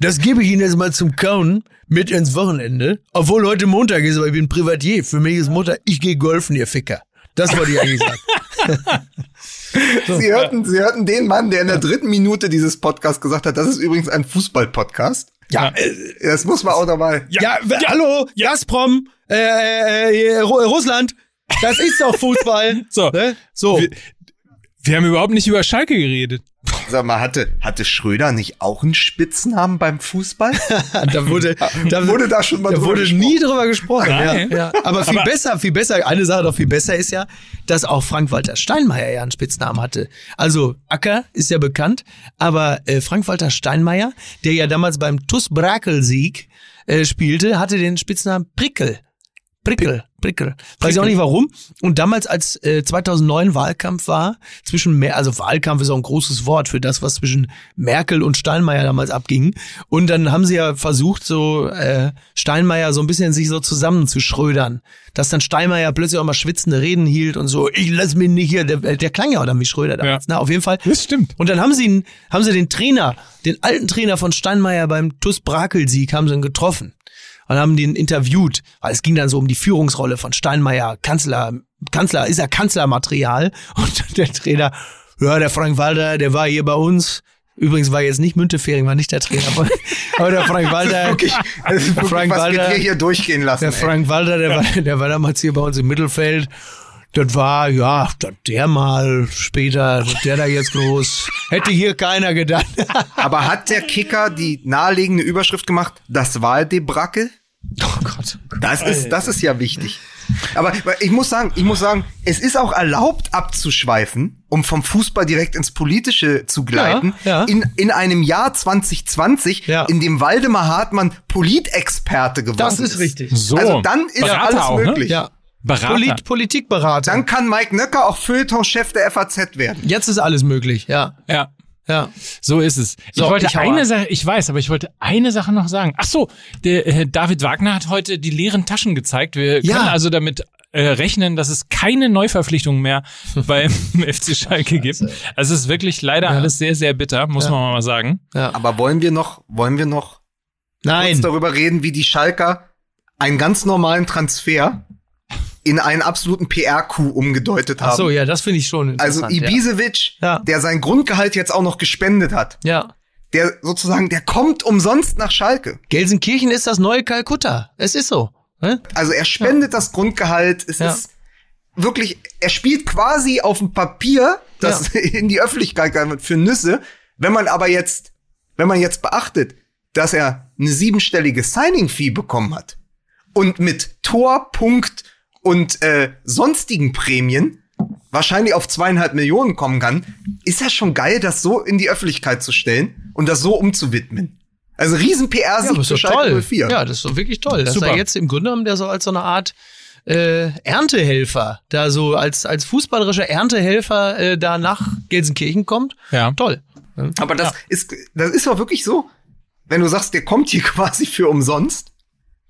das gebe ich Ihnen jetzt mal zum Kauen mit ins Wochenende. Obwohl heute Montag ist, aber ich bin Privatier. Für mich ist Montag, ich gehe golfen, ihr Ficker. Das wollte ich eigentlich sagen. *laughs* *laughs* Sie hörten, Sie hörten den Mann, der in der dritten Minute dieses Podcasts gesagt hat, das ist übrigens ein Fußball-Podcast. Ja, Das muss man auch nochmal. ja, w- hallo, Gazprom, äh, äh, äh, Ru- Russland, das ist doch Fußball. *laughs* So. Ne? so. Wir, wir haben überhaupt nicht über Schalke geredet. Sag mal, hatte, hatte Schröder nicht auch einen Spitznamen beim Fußball? *laughs* da wurde, da Wurde da schon mal da drüber wurde gesprochen? nie drüber gesprochen. Ja, ja. Aber viel besser, viel besser, eine Sache doch viel besser ist ja, dass auch Frank-Walter Steinmeier ja einen Spitznamen hatte. Also Acker ist ja bekannt, aber äh, Frank-Walter Steinmeier, der ja damals beim TuS Brakel-Sieg äh, spielte, hatte den Spitznamen Prickel. Prickel, Prickel. Weiß ich auch nicht warum. Und damals, als äh, 2009 Wahlkampf war, zwischen, Mer also Wahlkampf ist auch ein großes Wort für das, was zwischen Merkel und Steinmeier damals abging. Und dann haben sie ja versucht, so äh, Steinmeier so ein bisschen sich so zusammenzuschrödern. Dass dann Steinmeier plötzlich auch mal schwitzende Reden hielt und so, ich lass mich nicht hier, der, der klang ja auch dann wie Schröder damals. Ja. Na, auf jeden Fall. Das stimmt. Und dann haben sie haben sie den Trainer, den alten Trainer von Steinmeier beim TuS Brakel-Sieg, haben sie ihn getroffen und haben den interviewt, weil es ging dann so um die Führungsrolle von Steinmeier, Kanzler, Kanzler, ist er Kanzlermaterial *laughs* und der Trainer, ja, der Frank Walter, der war hier bei uns. Übrigens war jetzt nicht Müntefering, war nicht der Trainer, aber, *laughs* aber der Frank Walter, Wirklich, das ist wirklich Frank was Walter- wir hier durchgehen lassen. der ey. Frank Walter, der, war, der war damals hier bei uns im Mittelfeld. Das war, ja, der mal später, der da jetzt groß. Hätte hier keiner gedacht. *laughs* Aber hat der Kicker die naheliegende Überschrift gemacht, das Wahldebrakel? Oh Gott. Das ist, das ist ja wichtig. Aber ich muss sagen, ich muss sagen, es ist auch erlaubt abzuschweifen, um vom Fußball direkt ins Politische zu gleiten. Ja, ja. In, in einem Jahr 2020, Ja. in dem Waldemar Hartmann Politexperte geworden Das ist richtig. So. Also dann ist Berater alles auch, ne? möglich. Ja. Berater. Polit Politikberater. Dann kann Mike Nöcker auch Feuilleton-Chef der FAZ werden. Jetzt ist alles möglich, ja. Ja. Ja. So ist es. So, ich wollte ich eine. Sache, ich weiß, aber ich wollte eine Sache noch sagen. Ach so, der äh, David Wagner hat heute die leeren Taschen gezeigt. Wir Ja. können also damit äh, rechnen, dass es keine Neuverpflichtung mehr *laughs* beim FC Schalke gibt. Also es ist wirklich leider alles sehr, sehr bitter, muss Ja. man mal sagen. Aber wollen wir noch, wollen wir noch kurz Nein. darüber reden, wie die Schalker einen ganz normalen Transfer in einen absoluten PR-Coup umgedeutet haben? Ach so, ja, das finde ich schon Also interessant. Ibisevic, Ja. der sein Grundgehalt jetzt auch noch gespendet hat, ja. der sozusagen, der kommt umsonst nach Schalke. Gelsenkirchen ist das neue Kalkutta. Es ist so. Ne? Also er spendet das Grundgehalt. Es Ja. ist wirklich, er spielt quasi auf dem Papier, das *laughs* in die Öffentlichkeit wird für Nüsse. Wenn man aber jetzt, wenn man jetzt beachtet, dass er eine siebenstellige Signing-Fee bekommen hat und mit Tor, Punkt und äh, sonstigen Prämien wahrscheinlich auf zweieinhalb Millionen kommen kann, ist das schon geil, das so in die Öffentlichkeit zu stellen und das so umzuwidmen. Also riesen Ja, PR-Sieg ist für doch Schalke toll. 04. Ja, das ist doch wirklich toll. Dass Super. er jetzt im Grunde genommen der so als so eine Art äh, Erntehelfer, da so als, als fußballerischer Erntehelfer äh, da nach Gelsenkirchen kommt. Ja. Toll. Aber das ist, das ist doch wirklich so, wenn du sagst, der kommt hier *laughs* quasi für umsonst.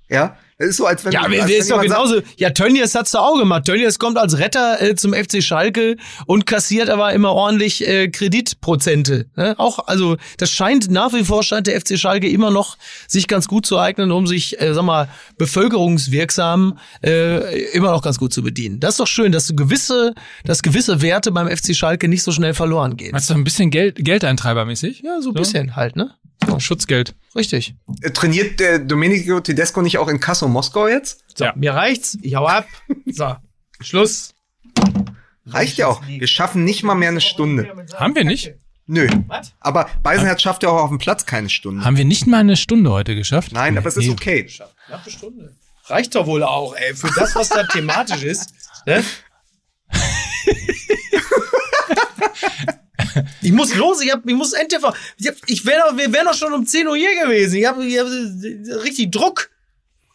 Ja, das ist so, als wenn Ja, als ist doch genauso. Ja, Tönnies hat's doch auch gemacht. Tönnies kommt als Retter äh, zum FC Schalke und kassiert aber immer ordentlich äh, Kreditprozente. Ne? Auch, also das scheint nach wie vor scheint der FC Schalke immer noch sich ganz gut zu eignen, um sich, äh, sag mal, bevölkerungswirksam äh, immer noch ganz gut zu bedienen. Das ist doch schön, dass du gewisse, dass gewisse Werte beim FC Schalke nicht so schnell verloren gehen. Meinst du ein bisschen Geld, Geldeintreibermäßig? Ja, so ein bisschen halt, ne? Schutzgeld. richtig. Äh, Trainiert der Domenico Tedesco nicht auch in Kasso Moskau jetzt? So, Ja. mir reicht's. Ich hau ab. So, Schluss. Reicht ja auch. Wir schaffen nicht mal mehr eine Stunde. Haben wir nicht? Nö. Was? Aber Beisenherz schafft ja auch auf dem Platz keine Stunde. Haben wir nicht mal eine Stunde heute geschafft? Nein, aber es ist Nee. okay. Knappe Stunde. Reicht doch wohl auch, ey, für das, was da thematisch ist. Ne? *laughs* *laughs* Ich muss los, ich, hab, ich muss NTV. Ich, hab, ich wär doch, wir wären doch schon um 10 Uhr hier gewesen. Ich habe ich hab äh, richtig Druck.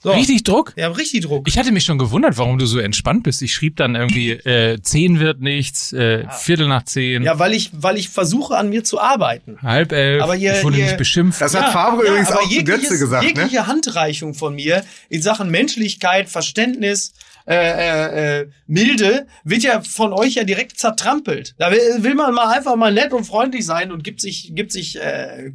So. Richtig Druck? Ich habe richtig Druck. Ich hatte mich schon gewundert, warum du so entspannt bist. Ich schrieb dann irgendwie, äh, zehn wird nichts, äh, Viertel nach zehn, ja, weil ich, weil ich versuche, an mir zu arbeiten. halb elf, Aber hier- ich wurde hier- nicht beschimpft. Das hat Favre übrigens aber auch zu Götze gesagt, ne? Jegliche Handreichung von mir in Sachen Menschlichkeit, Verständnis, äh, äh, äh, Milde wird ja von euch ja direkt zertrampelt. Da will, will man mal einfach mal nett und freundlich sein und gibt sich, gibt sich, äh,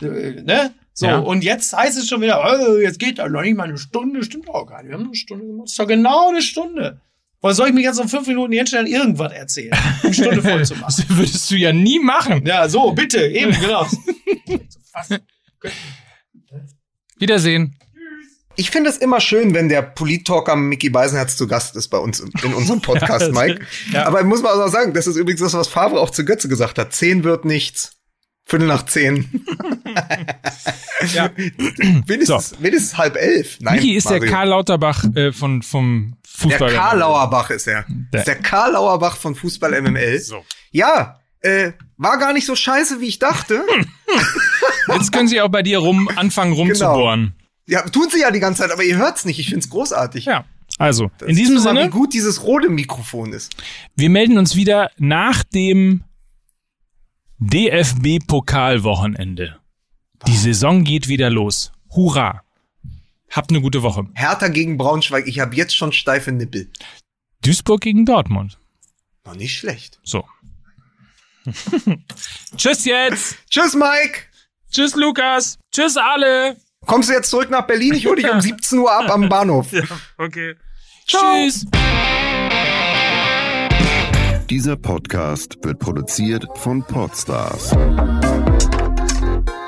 äh, ne? So, Ja. und jetzt heißt es schon wieder, oh, jetzt geht da noch nicht mal eine Stunde, stimmt auch gar nicht. Wir haben eine Stunde gemacht. Das ist doch genau eine Stunde. Oder soll ich mich jetzt um fünf Minuten hinstellen, irgendwas erzählen? Eine Stunde voll zu machen. *laughs* Das würdest du ja nie machen. Ja, so, bitte, eben, genau. *laughs* Wiedersehen. Ich finde es immer schön, wenn der Polit-Talker Mickey Beisenherz zu Gast ist bei uns in, unserem *laughs* Podcast, Ja, Mike. ja. Aber muss man auch sagen, das ist übrigens das, was Favre auch zu Götze gesagt hat. Zehn wird nichts. Viertel nach zehn. *laughs* Ja. *clears throat* wenigstens, wenigstens halb elf. Nein, Micky ist der Mario. Karl Lauterbach äh, von, vom Der Fußball. Karl Lauerbach ist er. Der- Ist der Karl Lauerbach von Fußball MML. *laughs* So. Ja, äh, war gar nicht so scheiße, wie ich dachte. Jetzt können sie auch bei dir rum anfangen rumzubohren. Ja, tun sie ja die ganze Zeit, aber ihr hört's nicht. Ich find's großartig. Ja. Also, Das in diesem ist mal, Sinne, Wie gut dieses rote Mikrofon ist. wir melden uns wieder nach dem DFB-Pokalwochenende. Die Saison geht wieder los. Hurra. Habt eine gute Woche. Hertha gegen Braunschweig. Ich habe jetzt schon steife Nippel. Duisburg gegen Dortmund. Noch nicht schlecht. So. *laughs* Tschüss jetzt. Tschüss, Mike. Tschüss, Lukas. Tschüss, alle. Kommst du jetzt zurück nach Berlin? Ich hole dich um *laughs* 17 Uhr ab am Bahnhof. Okay. Ciao. Tschüss. Dieser Podcast wird produziert von Podstars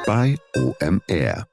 bei OMR.